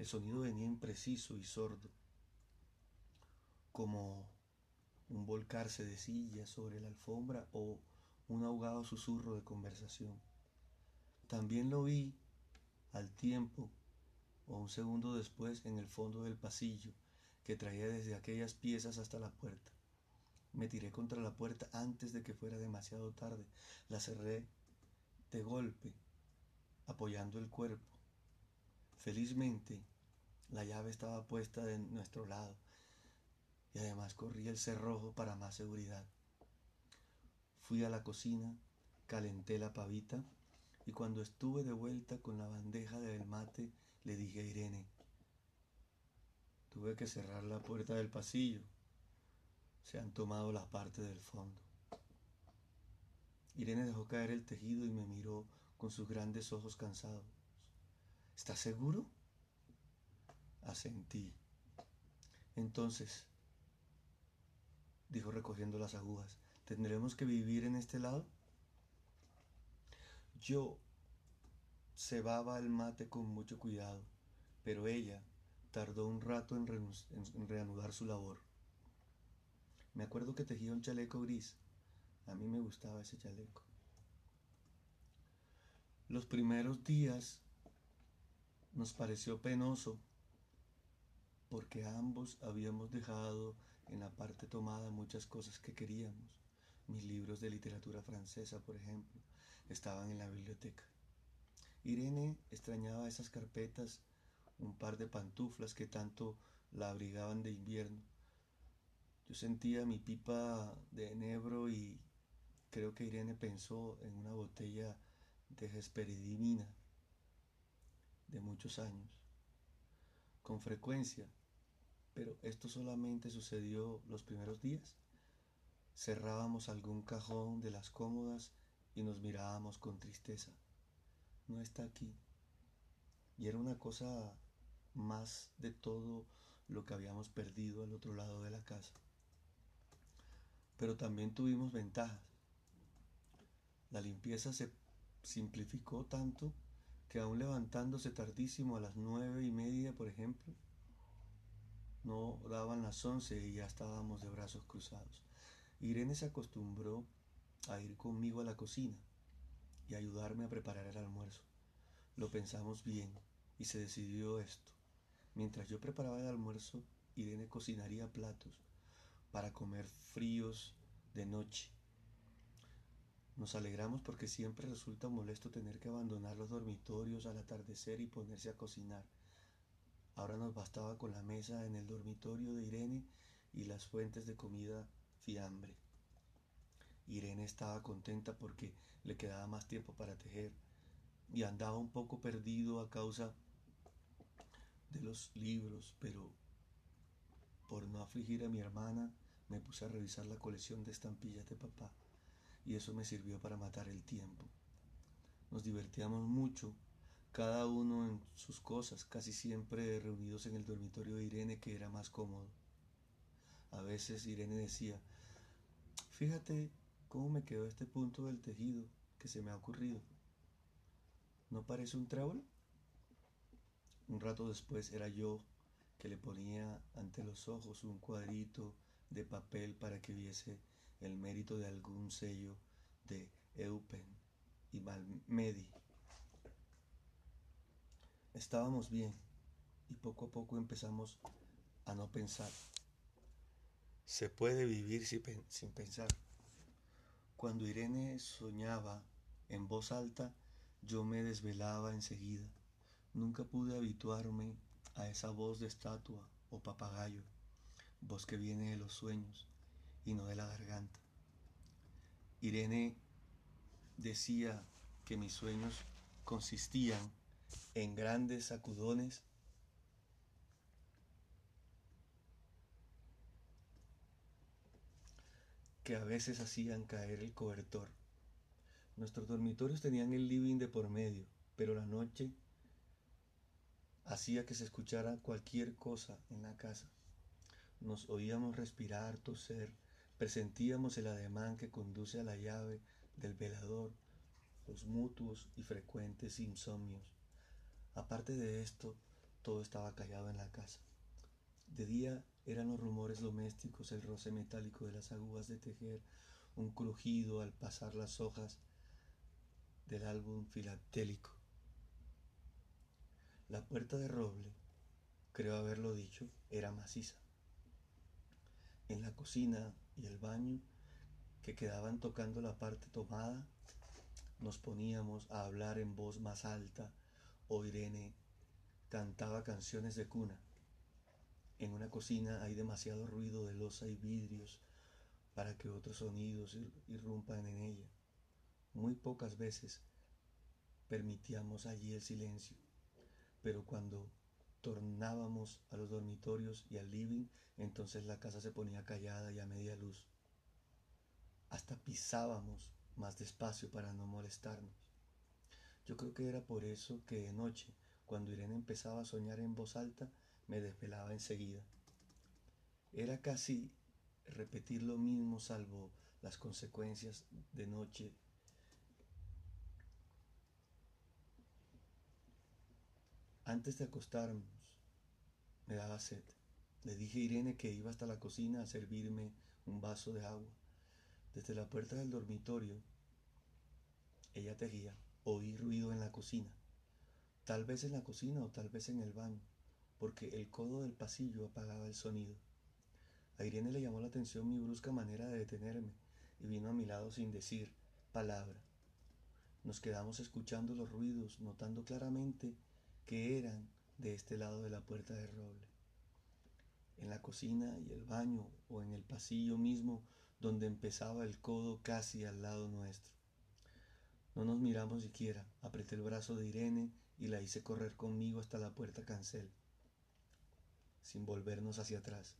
El sonido venía impreciso y sordo, como un volcarse de sillas sobre la alfombra o un ahogado susurro de conversación. También lo vi al tiempo o un segundo después en el fondo del pasillo que traía desde aquellas piezas hasta la puerta. Me tiré contra la puerta antes de que fuera demasiado tarde. La cerré de golpe, apoyando el cuerpo. Felizmente, la llave estaba puesta de nuestro lado y además corría el cerrojo para más seguridad. Fui a la cocina, calenté la pavita y cuando estuve de vuelta con la bandeja del mate le dije a Irene, tuve que cerrar la puerta del pasillo, se han tomado la parte del fondo. Irene dejó caer el tejido y me miró con sus grandes ojos cansados. ¿Estás seguro? Asentí. Entonces, dijo recogiendo las agujas, ¿tendremos que vivir en este lado? Yo cebaba el mate con mucho cuidado, pero ella tardó un rato en, en reanudar su labor. Me acuerdo que tejía un chaleco gris. A mí me gustaba ese chaleco. Los primeros días nos pareció penoso porque ambos habíamos dejado en la parte tomada muchas cosas que queríamos. Mis libros de literatura francesa, por ejemplo, estaban en la biblioteca. Irene extrañaba esas carpetas, un par de pantuflas que tanto la abrigaban de invierno. Yo sentía mi pipa de enebro y creo que Irene pensó en una botella de Hesperidimina de muchos años. Con frecuencia pero esto solamente sucedió los primeros días. Cerrábamos algún cajón de las cómodas y nos mirábamos con tristeza. No está aquí. Y era una cosa más de todo lo que habíamos perdido al otro lado de la casa. Pero también tuvimos ventajas. La limpieza se simplificó tanto que aún levantándose tardísimo a las nueve y media, por ejemplo, no daban las once y ya estábamos de brazos cruzados. Irene se acostumbró a ir conmigo a la cocina y ayudarme a preparar el almuerzo. Lo pensamos bien y se decidió esto. Mientras yo preparaba el almuerzo, Irene cocinaría platos para comer fríos de noche. Nos alegramos porque siempre resulta molesto tener que abandonar los dormitorios al atardecer y ponerse a cocinar. Ahora nos bastaba con la mesa en el dormitorio de Irene y las fuentes de comida fiambre. Irene estaba contenta porque le quedaba más tiempo para tejer y andaba un poco perdido a causa de los libros, pero por no afligir a mi hermana me puse a revisar la colección de estampillas de papá y eso me sirvió para matar el tiempo. Nos divertíamos mucho cada uno en sus cosas, casi siempre reunidos en el dormitorio de Irene que era más cómodo. A veces Irene decía, fíjate cómo me quedó este punto del tejido que se me ha ocurrido. ¿No parece un trébol? Un rato después era yo que le ponía ante los ojos un cuadrito de papel para que viese el mérito de algún sello de Eupen y Malmedy Estábamos bien y poco a poco empezamos a no pensar. Se puede vivir sin pensar. Cuando Irene soñaba en voz alta, yo me desvelaba enseguida. Nunca pude habituarme a esa voz de estatua o papagayo, voz que viene de los sueños y no de la garganta. Irene decía que mis sueños consistían en grandes sacudones que a veces hacían caer el cobertor. Nuestros dormitorios tenían el living de por medio, pero la noche hacía que se escuchara cualquier cosa en la casa. Nos oíamos respirar, toser, presentíamos el ademán que conduce a la llave del velador, los mutuos y frecuentes insomnios. Aparte de esto, todo estaba callado en la casa. De día eran los rumores domésticos, el roce metálico de las agujas de tejer, un crujido al pasar las hojas del álbum filatélico. La puerta de roble, creo haberlo dicho, era maciza. En la cocina el baño, que quedaban tocando la parte tomada, nos poníamos a hablar en voz más alta o Irene cantaba canciones de cuna. En una cocina hay demasiado ruido de losa y vidrios para que otros sonidos irrumpan en ella. Muy pocas veces permitíamos allí el silencio, pero cuando tornábamos a los dormitorios y al living, entonces la casa se ponía callada y a media luz. Hasta pisábamos más despacio para no molestarnos. Yo creo que era por eso que de noche, cuando Irene empezaba a soñar en voz alta, me desvelaba enseguida. Era casi repetir lo mismo salvo las consecuencias de noche. Antes de acostarnos, me daba sed. Le dije a Irene que iba hasta la cocina a servirme un vaso de agua. Desde la puerta del dormitorio, ella tejía. Oí ruido en la cocina, tal vez en la cocina o tal vez en el baño, porque el codo del pasillo apagaba el sonido. A Irene le llamó la atención mi brusca manera de detenerme y vino a mi lado sin decir palabra. Nos quedamos escuchando los ruidos, notando claramente que eran de este lado de la puerta de roble. En la cocina y el baño o en el pasillo mismo donde empezaba el codo casi al lado nuestro. No nos miramos siquiera. Apreté el brazo de Irene y la hice correr conmigo hasta la puerta cancel, sin volvernos hacia atrás.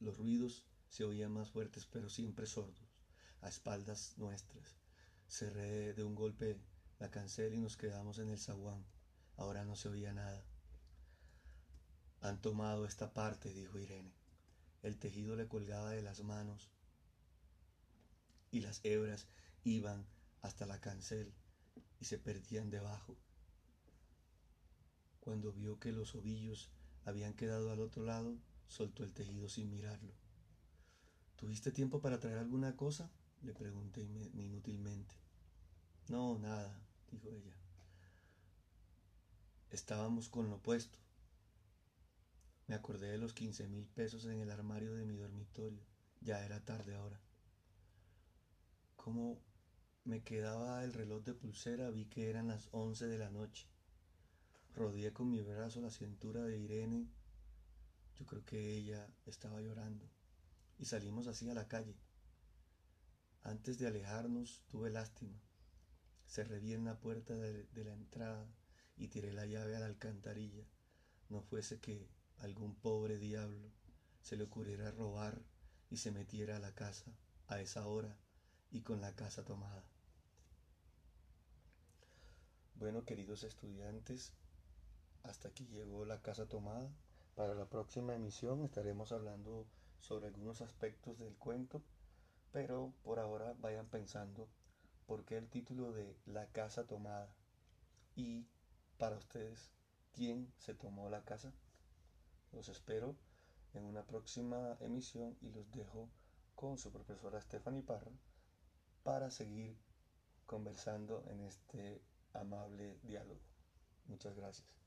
Los ruidos se oían más fuertes, pero siempre sordos, a espaldas nuestras. Cerré de un golpe la cancel y nos quedamos en el zaguán. Ahora no se oía nada. Han tomado esta parte, dijo Irene. El tejido le colgaba de las manos y las hebras iban hasta la cancel y se perdían debajo. Cuando vio que los ovillos habían quedado al otro lado, soltó el tejido sin mirarlo. ¿Tuviste tiempo para traer alguna cosa? le pregunté inútilmente. No, nada, dijo ella. Estábamos con lo puesto. Me acordé de los quince mil pesos en el armario de mi dormitorio. Ya era tarde ahora. ¿Cómo me quedaba el reloj de pulsera? Vi que eran las once de la noche. Rodeé con mi brazo la cintura de Irene. Yo creo que ella estaba llorando. Y salimos así a la calle. Antes de alejarnos tuve lástima. Cerré bien la puerta de, de la entrada y tiré la llave a la alcantarilla. No fuese que algún pobre diablo se le ocurriera robar y se metiera a la casa a esa hora y con la casa tomada. Bueno, queridos estudiantes, hasta aquí llegó la casa tomada. Para la próxima emisión estaremos hablando sobre algunos aspectos del cuento, pero por ahora vayan pensando por qué el título de La casa tomada y para ustedes, ¿quién se tomó la casa? Los espero en una próxima emisión y los dejo con su profesora Stephanie Parra para seguir conversando en este amable diálogo. Muchas gracias.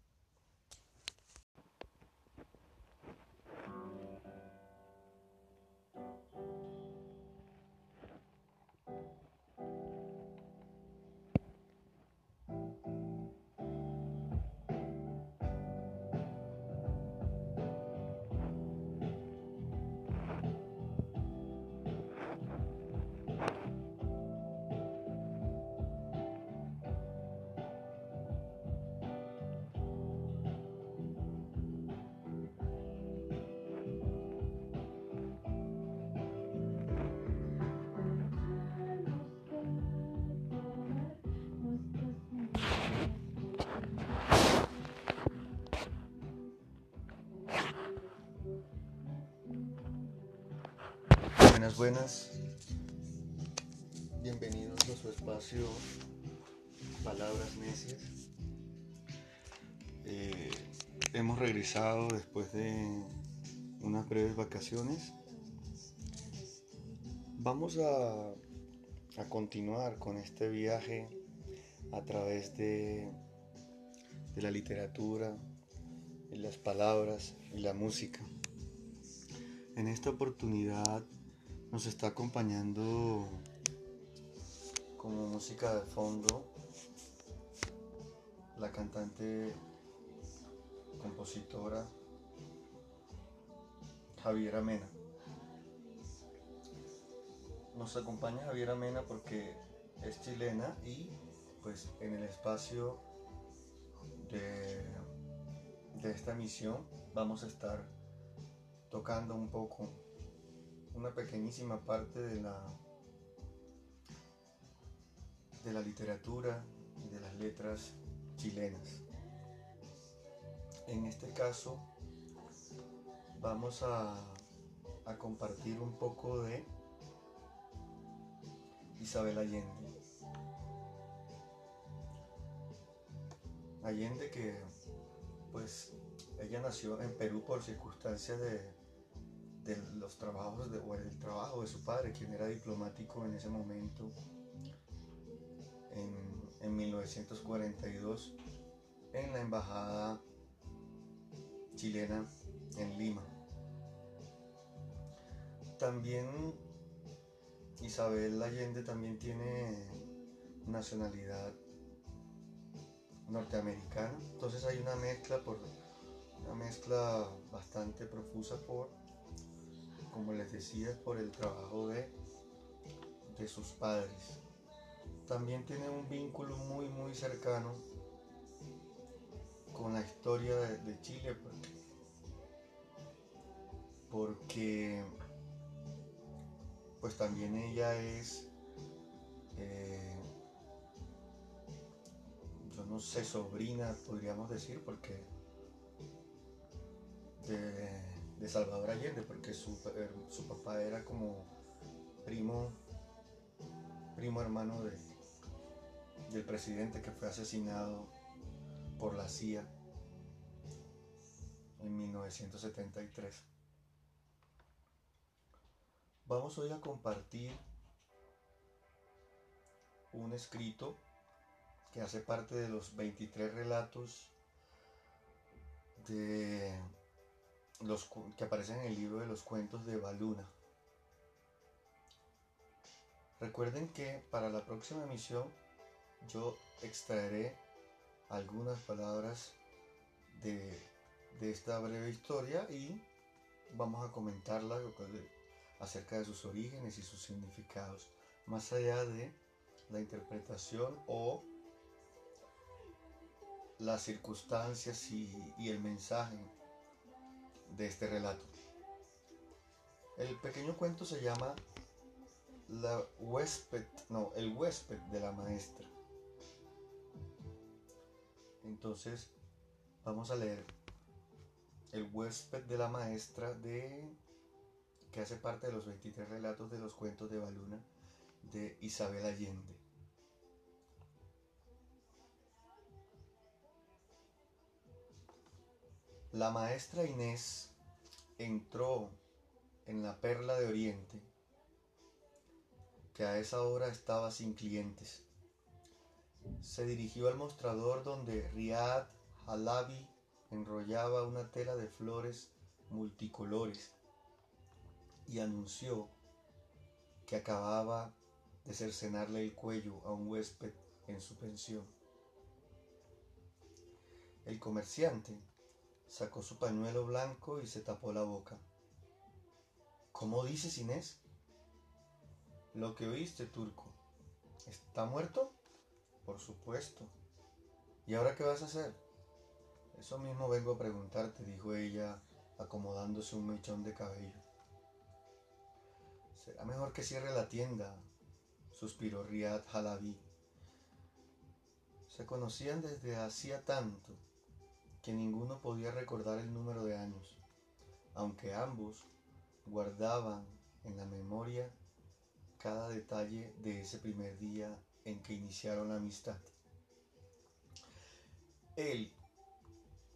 Buenas. Bienvenidos a su espacio Palabras Necias. Eh, hemos regresado después de unas breves vacaciones. Vamos a, a continuar con este viaje a través de, de la literatura, y las palabras y la música. En esta oportunidad nos está acompañando como música de fondo la cantante, compositora Javiera Mena. Nos acompaña Javiera Mena porque es chilena y pues en el espacio de, de esta misión vamos a estar tocando un poco una pequeñísima parte de la de la literatura y de las letras chilenas. En este caso vamos a, a compartir un poco de Isabel Allende. Allende que pues ella nació en Perú por circunstancias de de los trabajos de, o el trabajo de su padre, quien era diplomático en ese momento, en, 1942, en la embajada chilena en Lima. También Isabel Allende también tiene nacionalidad norteamericana, entonces hay una mezcla por una mezcla bastante profusa por como les decía, por el trabajo de, de sus padres. También tiene un vínculo muy, muy cercano con la historia de, Chile, porque, pues también ella es, eh, yo no sé, sobrina, podríamos decir, porque de Salvador Allende, porque su, eh, su, papá era como primo, primo hermano de, del presidente que fue asesinado por la CIA en 1973. Vamos hoy a compartir un escrito que hace parte de los 23 relatos de los que aparecen en el libro de los cuentos de Baluna. Recuerden que para la próxima emisión yo extraeré algunas palabras de, de esta breve historia y vamos a comentarla acerca de sus orígenes y sus significados, más allá de la interpretación o las circunstancias y, y el mensaje de este relato. El pequeño cuento se llama La huésped, no, el huésped de la maestra. Entonces, vamos a leer El huésped de la maestra de que hace parte de los 23 relatos de los cuentos de Baluna de Isabel Allende. La maestra Inés entró en la perla de Oriente, que a esa hora estaba sin clientes. se dirigió al mostrador donde Riad Halabi enrollaba una tela de flores multicolores y anunció que acababa de cercenarle el cuello a un huésped en su pensión. El comerciante sacó su pañuelo blanco y se tapó la boca. ¿Cómo dices, Inés? Lo que oíste, turco. ¿Está muerto? Por supuesto. ¿Y ahora qué vas a hacer? Eso mismo vengo a preguntarte, dijo ella, acomodándose un mechón de cabello. Será mejor que cierre la tienda, suspiró Riad Halabi. Se conocían desde hacía tanto que ninguno podía recordar el número de años, aunque ambos guardaban en la memoria cada detalle de ese primer día en que iniciaron la amistad. Él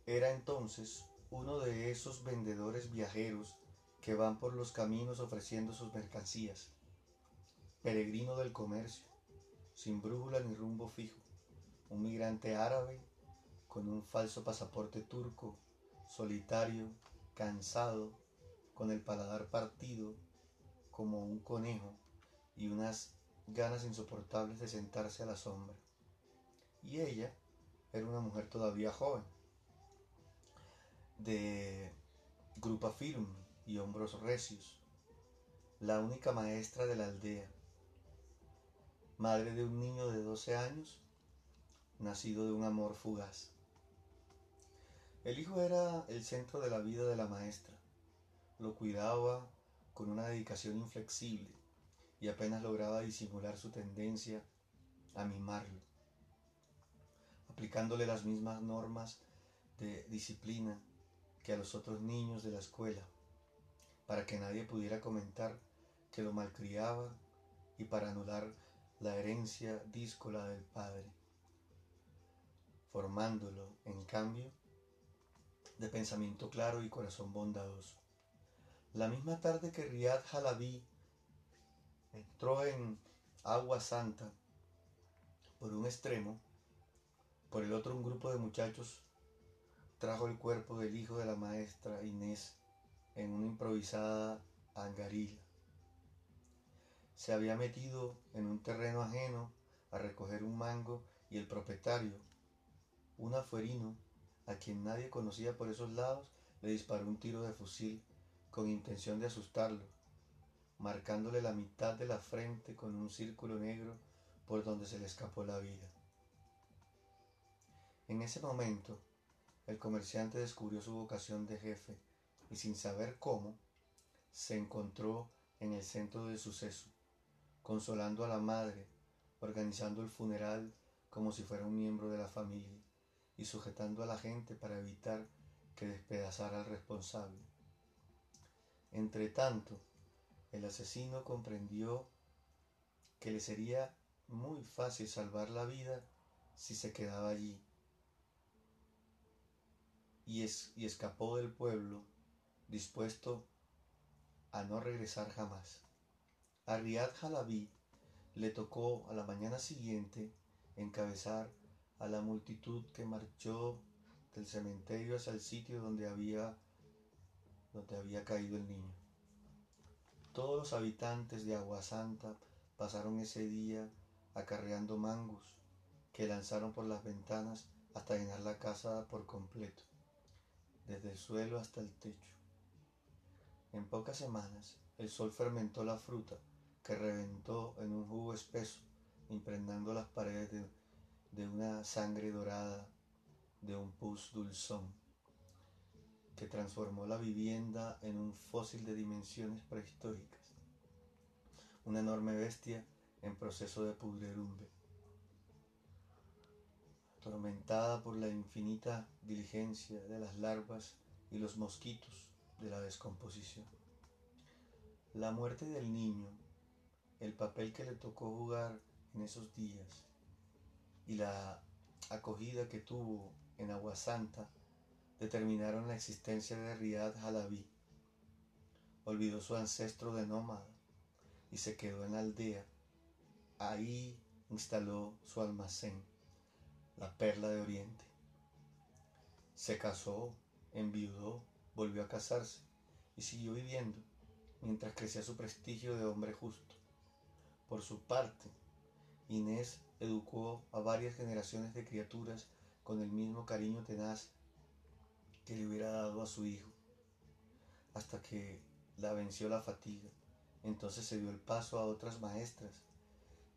era entonces uno de esos vendedores viajeros que van por los caminos ofreciendo sus mercancías, peregrino del comercio, sin brújula ni rumbo fijo, un migrante árabe con un falso pasaporte turco, solitario, cansado, con el paladar partido como un conejo y unas ganas insoportables de sentarse a la sombra. Y ella era una mujer todavía joven, de grupa firme y hombros recios, la única maestra de la aldea, madre de un niño de 12 años, nacido de un amor fugaz. El hijo era el centro de la vida de la maestra. Lo cuidaba con una dedicación inflexible y apenas lograba disimular su tendencia a mimarlo, aplicándole las mismas normas de disciplina que a los otros niños de la escuela, para que nadie pudiera comentar que lo malcriaba y para anular la herencia díscola del padre, formándolo, en cambio, de pensamiento claro y corazón bondadoso. La misma tarde que Riad Halabi entró en Agua Santa por un extremo, por el otro un grupo de muchachos trajo el cuerpo del hijo de la maestra Inés en una improvisada angarilla. Se había metido en un terreno ajeno a recoger un mango y el propietario, un afuerino, a quien nadie conocía por esos lados, le disparó un tiro de fusil con intención de asustarlo, marcándole la mitad de la frente con un círculo negro por donde se le escapó la vida. En ese momento, el comerciante descubrió su vocación de jefe y sin saber cómo, se encontró en el centro del suceso, consolando a la madre, organizando el funeral como si fuera un miembro de la familia y sujetando a la gente para evitar que despedazara al responsable. Entre tanto, el asesino comprendió que le sería muy fácil salvar la vida si se quedaba allí y, y escapó del pueblo dispuesto a no regresar jamás. A Riad Halabi le tocó a la mañana siguiente encabezar a la multitud que marchó del cementerio hacia el sitio donde había, donde había caído el niño. Todos los habitantes de Agua Santa pasaron ese día acarreando mangos que lanzaron por las ventanas hasta llenar la casa por completo, desde el suelo hasta el techo. En pocas semanas el sol fermentó la fruta que reventó en un jugo espeso, impregnando las paredes de de una sangre dorada, de un pus dulzón, que transformó la vivienda en un fósil de dimensiones prehistóricas, una enorme bestia en proceso de pudredumbre, atormentada por la infinita diligencia de las larvas y los mosquitos de la descomposición. La muerte del niño, el papel que le tocó jugar en esos días, y la acogida que tuvo en Agua Santa determinaron la existencia de Riad Halabi. Olvidó su ancestro de nómada y se quedó en la aldea. Ahí instaló su almacén, la perla de Oriente. Se casó, enviudó, volvió a casarse y siguió viviendo mientras crecía su prestigio de hombre justo. Por su parte, Inés educó a varias generaciones de criaturas con el mismo cariño tenaz que le hubiera dado a su hijo, hasta que la venció la fatiga. Entonces se dio el paso a otras maestras,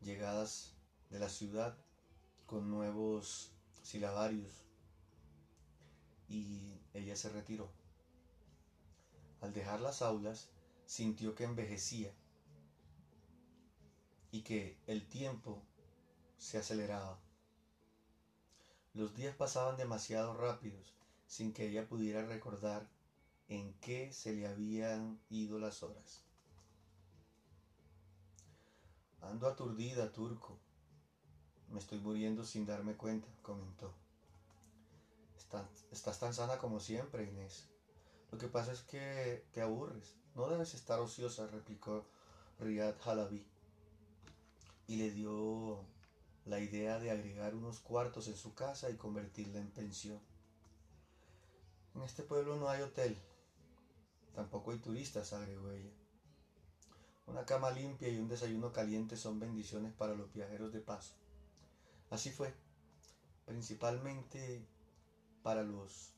llegadas de la ciudad con nuevos silabarios, y ella se retiró. Al dejar las aulas, sintió que envejecía y que el tiempo se aceleraba. Los días pasaban demasiado rápidos sin que ella pudiera recordar en qué se le habían ido las horas. Ando aturdida, turco. Me estoy muriendo sin darme cuenta, comentó. Estás, tan sana como siempre, Inés. Lo que pasa es que te aburres. No debes estar ociosa, replicó Riyad Halabi. Y le dio la idea de agregar unos cuartos en su casa y convertirla en pensión. En este pueblo no hay hotel, tampoco hay turistas, agregó ella. Una cama limpia y un desayuno caliente son bendiciones para los viajeros de paso. Así fue, principalmente para los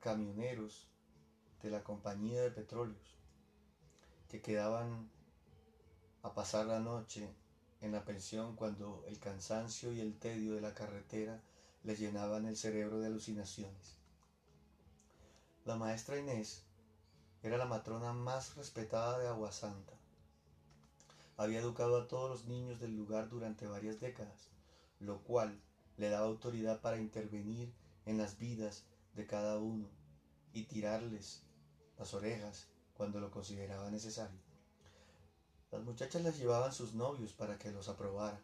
camioneros de la compañía de petróleos que quedaban a pasar la noche en la pensión cuando el cansancio y el tedio de la carretera le llenaban el cerebro de alucinaciones. La maestra Inés era la matrona más respetada de Aguasanta. Había educado a todos los niños del lugar durante varias décadas, lo cual le daba autoridad para intervenir en las vidas de cada uno y tirarles las orejas cuando lo consideraba necesario. Las muchachas les llevaban sus novios para que los aprobara.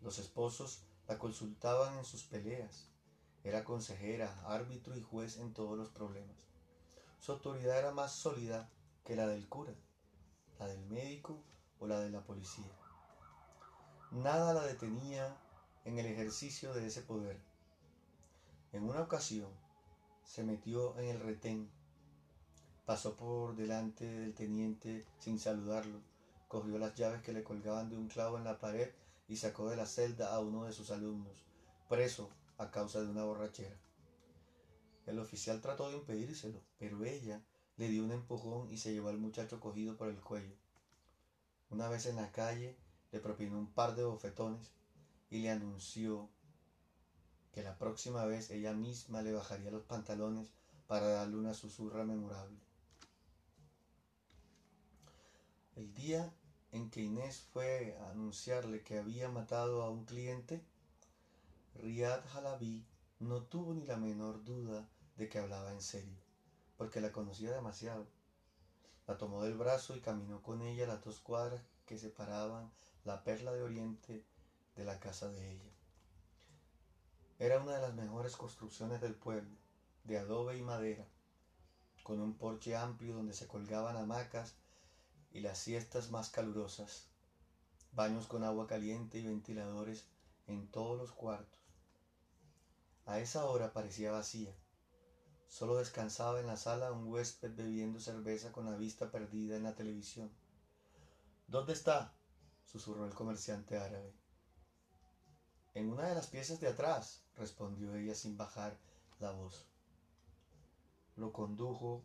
Los esposos la consultaban en sus peleas. Era consejera, árbitro y juez en todos los problemas. Su autoridad era más sólida que la del cura, la del médico o la de la policía. Nada la detenía en el ejercicio de ese poder. En una ocasión se metió en el retén, pasó por delante del teniente sin saludarlo cogió las llaves que le colgaban de un clavo en la pared y sacó de la celda a uno de sus alumnos, preso a causa de una borrachera. El oficial trató de impedírselo, pero ella le dio un empujón y se llevó al muchacho cogido por el cuello. Una vez en la calle, le propinó un par de bofetones y le anunció que la próxima vez ella misma le bajaría los pantalones para darle una susurra memorable. El día en que Inés fue a anunciarle que había matado a un cliente, Riyad Halabi no tuvo ni la menor duda de que hablaba en serio, porque la conocía demasiado. La tomó del brazo y caminó con ella las dos cuadras que separaban la perla de Oriente de la casa de ella. Era una de las mejores construcciones del pueblo, de adobe y madera, con un porche amplio donde se colgaban hamacas y las siestas más calurosas, baños con agua caliente y ventiladores en todos los cuartos. A esa hora parecía vacía. Solo descansaba en la sala un huésped bebiendo cerveza con la vista perdida en la televisión. ¿Dónde está? susurró el comerciante árabe. En una de las piezas de atrás, respondió ella sin bajar la voz. Lo condujo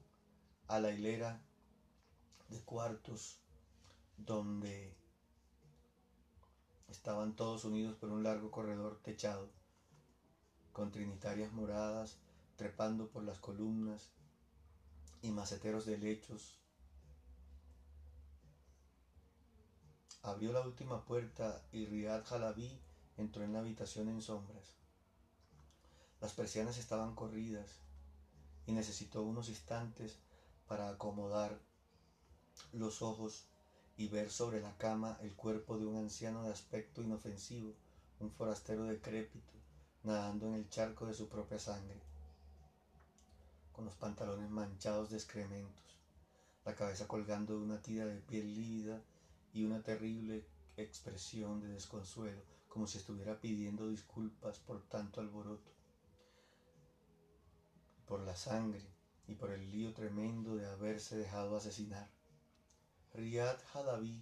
a la hilera de cuartos donde estaban todos unidos por un largo corredor techado, con trinitarias moradas trepando por las columnas y maceteros de lechos. Abrió la última puerta y Riyad Jalabi entró en la habitación en sombras. Las persianas estaban corridas y necesitó unos instantes para acomodar los ojos y ver sobre la cama el cuerpo de un anciano de aspecto inofensivo, un forastero decrépito, nadando en el charco de su propia sangre, con los pantalones manchados de excrementos, la cabeza colgando de una tira de piel lívida y una terrible expresión de desconsuelo, como si estuviera pidiendo disculpas por tanto alboroto, por la sangre y por el lío tremendo de haberse dejado asesinar. Riyad Hadavi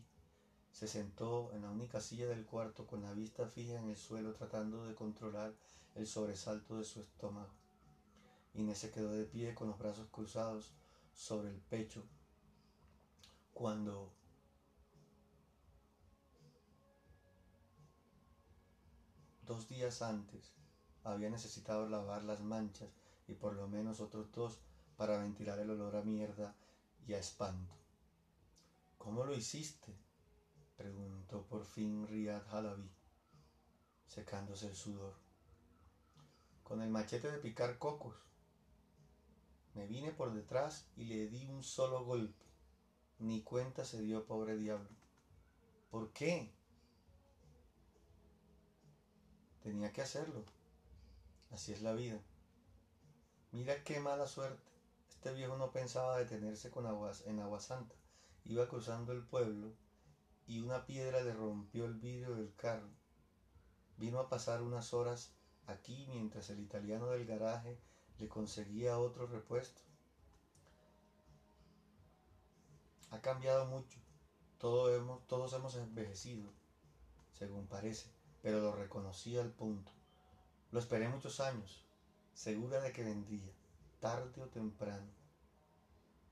se sentó en la única silla del cuarto con la vista fija en el suelo tratando de controlar el sobresalto de su estómago. Inés se quedó de pie con los brazos cruzados sobre el pecho cuando dos días antes había necesitado lavar las manchas y por lo menos otros dos para ventilar el olor a mierda y a espanto. ¿Cómo lo hiciste? preguntó por fin Riyad Halabi, secándose el sudor. Con el machete de picar cocos. Me vine por detrás y le di un solo golpe. Ni cuenta se dio, pobre diablo. ¿Por qué? Tenía que hacerlo. Así es la vida. Mira qué mala suerte. Este viejo no pensaba detenerse con aguas, en Agua Santa. Iba cruzando el pueblo y una piedra le rompió el vidrio del carro. Vino a pasar unas horas aquí mientras el italiano del garaje le conseguía otro repuesto. Ha cambiado mucho. Todos hemos, todos hemos envejecido, según parece, pero lo reconocí al punto. Lo esperé muchos años, segura de que vendría, tarde o temprano.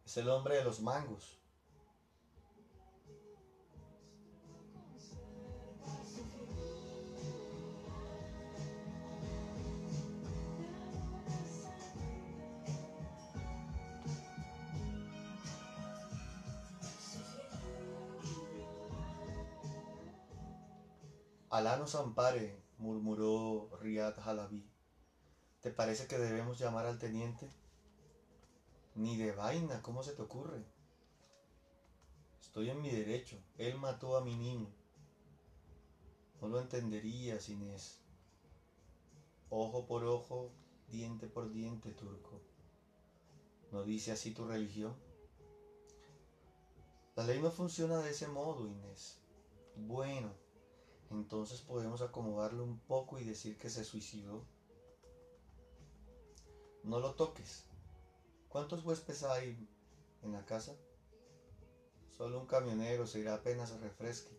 Es el hombre de los mangos, Alá nos ampare, murmuró Riyad Halabi. ¿Te parece que debemos llamar al teniente? Ni de vaina, ¿cómo se te ocurre? Estoy en mi derecho. Él mató a mi niño. No lo entenderías, Inés. Ojo por ojo, diente por diente, turco. ¿No dice así tu religión? La ley no funciona de ese modo, Inés. Bueno, entonces podemos acomodarlo un poco y decir que se suicidó. No lo toques. ¿Cuántos huéspedes hay en la casa? Solo un camionero se irá apenas se refresque.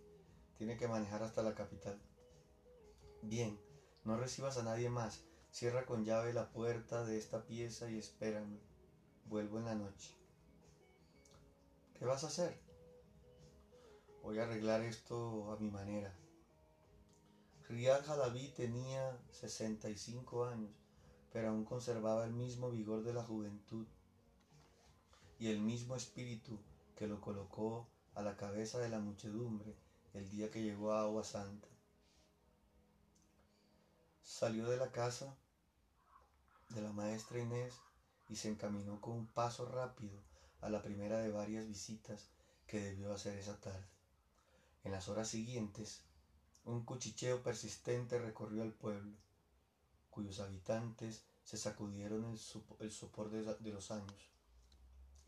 Tiene que manejar hasta la capital. Bien, no recibas a nadie más. Cierra con llave la puerta de esta pieza y espérame. Vuelvo en la noche. ¿Qué vas a hacer? Voy a arreglar esto a mi manera. Riyad Halabi tenía 65 años, pero aún conservaba el mismo vigor de la juventud y el mismo espíritu que lo colocó a la cabeza de la muchedumbre el día que llegó a Agua Santa. Salió de la casa de la maestra Inés y se encaminó con un paso rápido a la primera de varias visitas que debió hacer esa tarde. En las horas siguientes un cuchicheo persistente recorrió el pueblo, cuyos habitantes se sacudieron el, sopor de, de los años,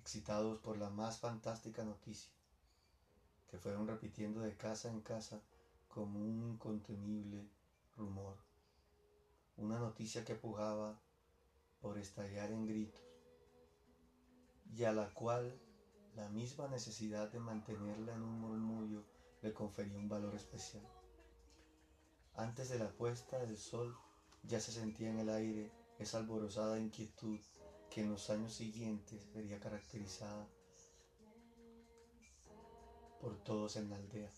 excitados por la más fantástica noticia, que fueron repitiendo de casa en casa como un incontenible rumor, una noticia que pujaba por estallar en gritos, y a la cual la misma necesidad de mantenerla en un murmullo le confería un valor especial. Antes de la puesta del sol ya se sentía en el aire esa alborozada inquietud que en los años siguientes sería caracterizada por todos en la aldea.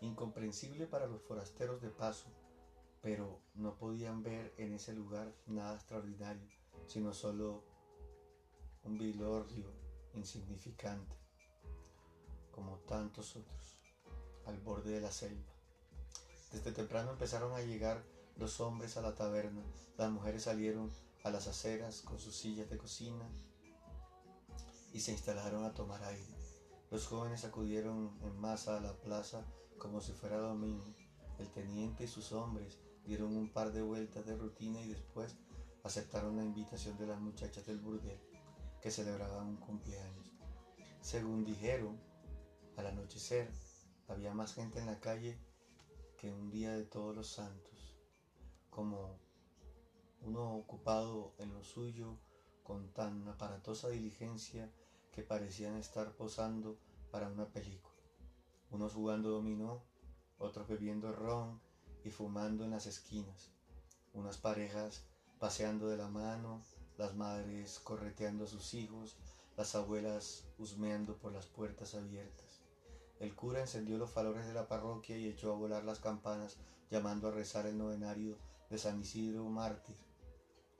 Incomprensible para los forasteros de paso, pero no podían ver en ese lugar nada extraordinario, sino solo un vilorrio insignificante, como tantos otros, al borde de la selva. Desde temprano empezaron a llegar los hombres a la taberna, las mujeres salieron a las aceras con sus sillas de cocina y se instalaron a tomar aire. Los jóvenes acudieron en masa a la plaza como si fuera domingo. El teniente y sus hombres dieron un par de vueltas de rutina y después aceptaron la invitación de las muchachas del burdel que celebraban un cumpleaños. Según dijeron, al anochecer había más gente en la calle que un día de todos los santos, como uno ocupado en lo suyo con tan aparatosa diligencia que parecían estar posando para una película, unos jugando dominó, otros bebiendo ron y fumando en las esquinas, unas parejas paseando de la mano, las madres correteando a sus hijos, las abuelas husmeando por las puertas abiertas. El cura encendió los faroles de la parroquia y echó a volar las campanas, llamando a rezar el novenario de San Isidro mártir.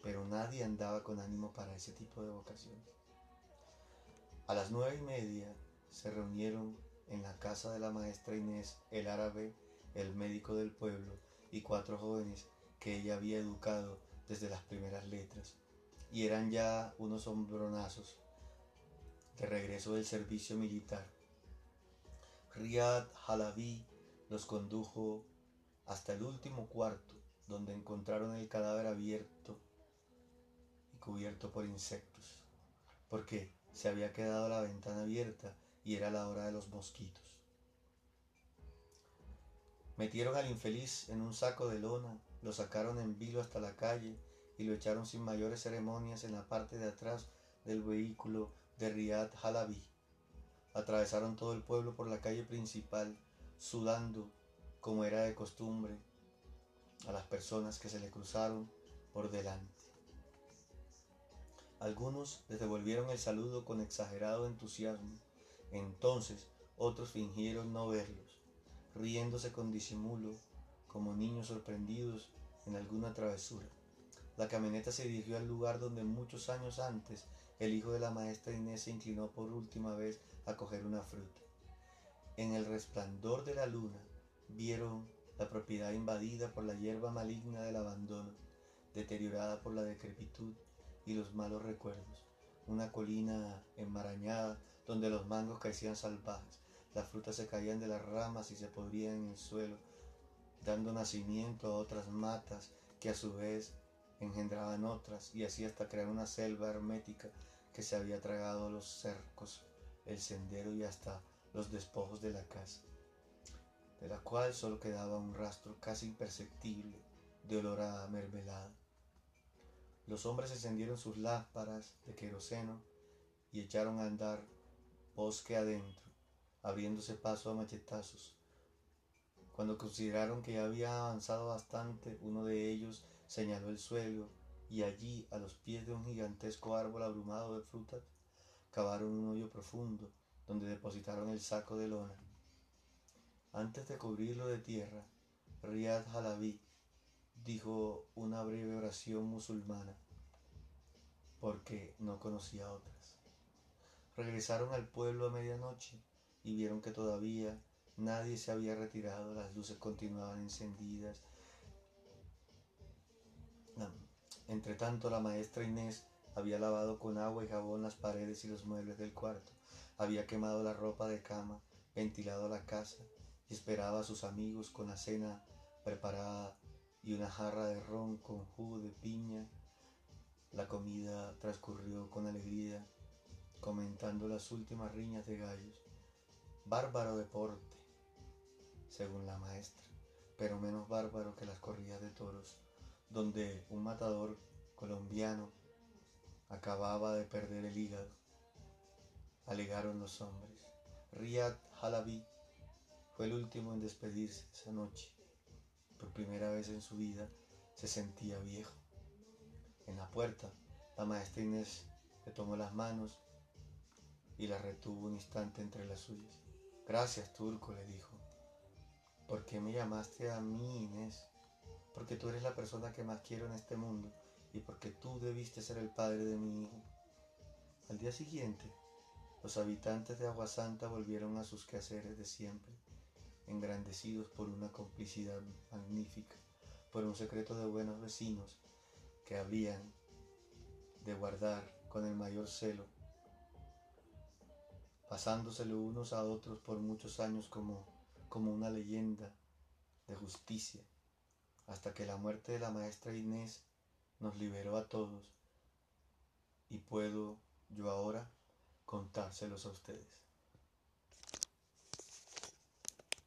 Pero nadie andaba con ánimo para ese tipo de vocaciones. A las nueve y media se reunieron en la casa de la maestra Inés el árabe, el médico del pueblo y cuatro jóvenes que ella había educado desde las primeras letras, y eran ya unos hombronazos de regreso del servicio militar. Riyad Halabi los condujo hasta el último cuarto, donde encontraron el cadáver abierto y cubierto por insectos, porque se había quedado la ventana abierta y era la hora de los mosquitos. Metieron al infeliz en un saco de lona, lo sacaron en vilo hasta la calle y lo echaron sin mayores ceremonias en la parte de atrás del vehículo de Riyad Halabi. Atravesaron todo el pueblo por la calle principal, sudando, como era de costumbre, a las personas que se le cruzaron por delante. Algunos les devolvieron el saludo con exagerado entusiasmo. Entonces otros fingieron no verlos, riéndose con disimulo, como niños sorprendidos en alguna travesura. La camioneta se dirigió al lugar donde muchos años antes el hijo de la maestra Inés se inclinó por última vez a coger una fruta. En el resplandor de la luna vieron la propiedad invadida por la hierba maligna del abandono, deteriorada por la decrepitud y los malos recuerdos. Una colina enmarañada donde los mangos crecían salvajes, las frutas se caían de las ramas y se podrían en el suelo, dando nacimiento a otras matas que a su vez engendraban otras y así hasta crear una selva hermética que se había tragado los cercos, el sendero y hasta los despojos de la casa, de la cual solo quedaba un rastro casi imperceptible de olor a mermelada. Los hombres encendieron sus lámparas de queroseno y echaron a andar bosque adentro, abriéndose paso a machetazos. Cuando consideraron que ya había avanzado bastante, uno de ellos señaló el suelo y allí, a los pies de un gigantesco árbol abrumado de frutas, cavaron un hoyo profundo donde depositaron el saco de lona. Antes de cubrirlo de tierra, Riyad Halabi dijo una breve oración musulmana porque no conocía otras. Regresaron al pueblo a medianoche y vieron que todavía nadie se había retirado, las luces continuaban encendidas entre tanto, la maestra Inés había lavado con agua y jabón las paredes y los muebles del cuarto, había quemado la ropa de cama, ventilado la casa y esperaba a sus amigos con la cena preparada y una jarra de ron con jugo de piña. La comida transcurrió con alegría, comentando las últimas riñas de gallos. Bárbaro deporte, según la maestra, pero menos bárbaro que las corridas de toros donde un matador colombiano acababa de perder el hígado, alegaron los hombres. Riyad Halabi fue el último en despedirse esa noche. Por primera vez en su vida se sentía viejo. En la puerta, la maestra Inés le tomó las manos y la retuvo un instante entre las suyas. Gracias, Turco, le dijo. ¿Por qué me llamaste a mí, Inés? porque tú eres la persona que más quiero en este mundo y porque tú debiste ser el padre de mi hijo. Al día siguiente, los habitantes de Agua Santa volvieron a sus quehaceres de siempre, engrandecidos por una complicidad magnífica, por un secreto de buenos vecinos que habían de guardar con el mayor celo, pasándoselo unos a otros por muchos años como, como una leyenda de justicia hasta que la muerte de la maestra Inés nos liberó a todos y puedo yo ahora contárselos a ustedes.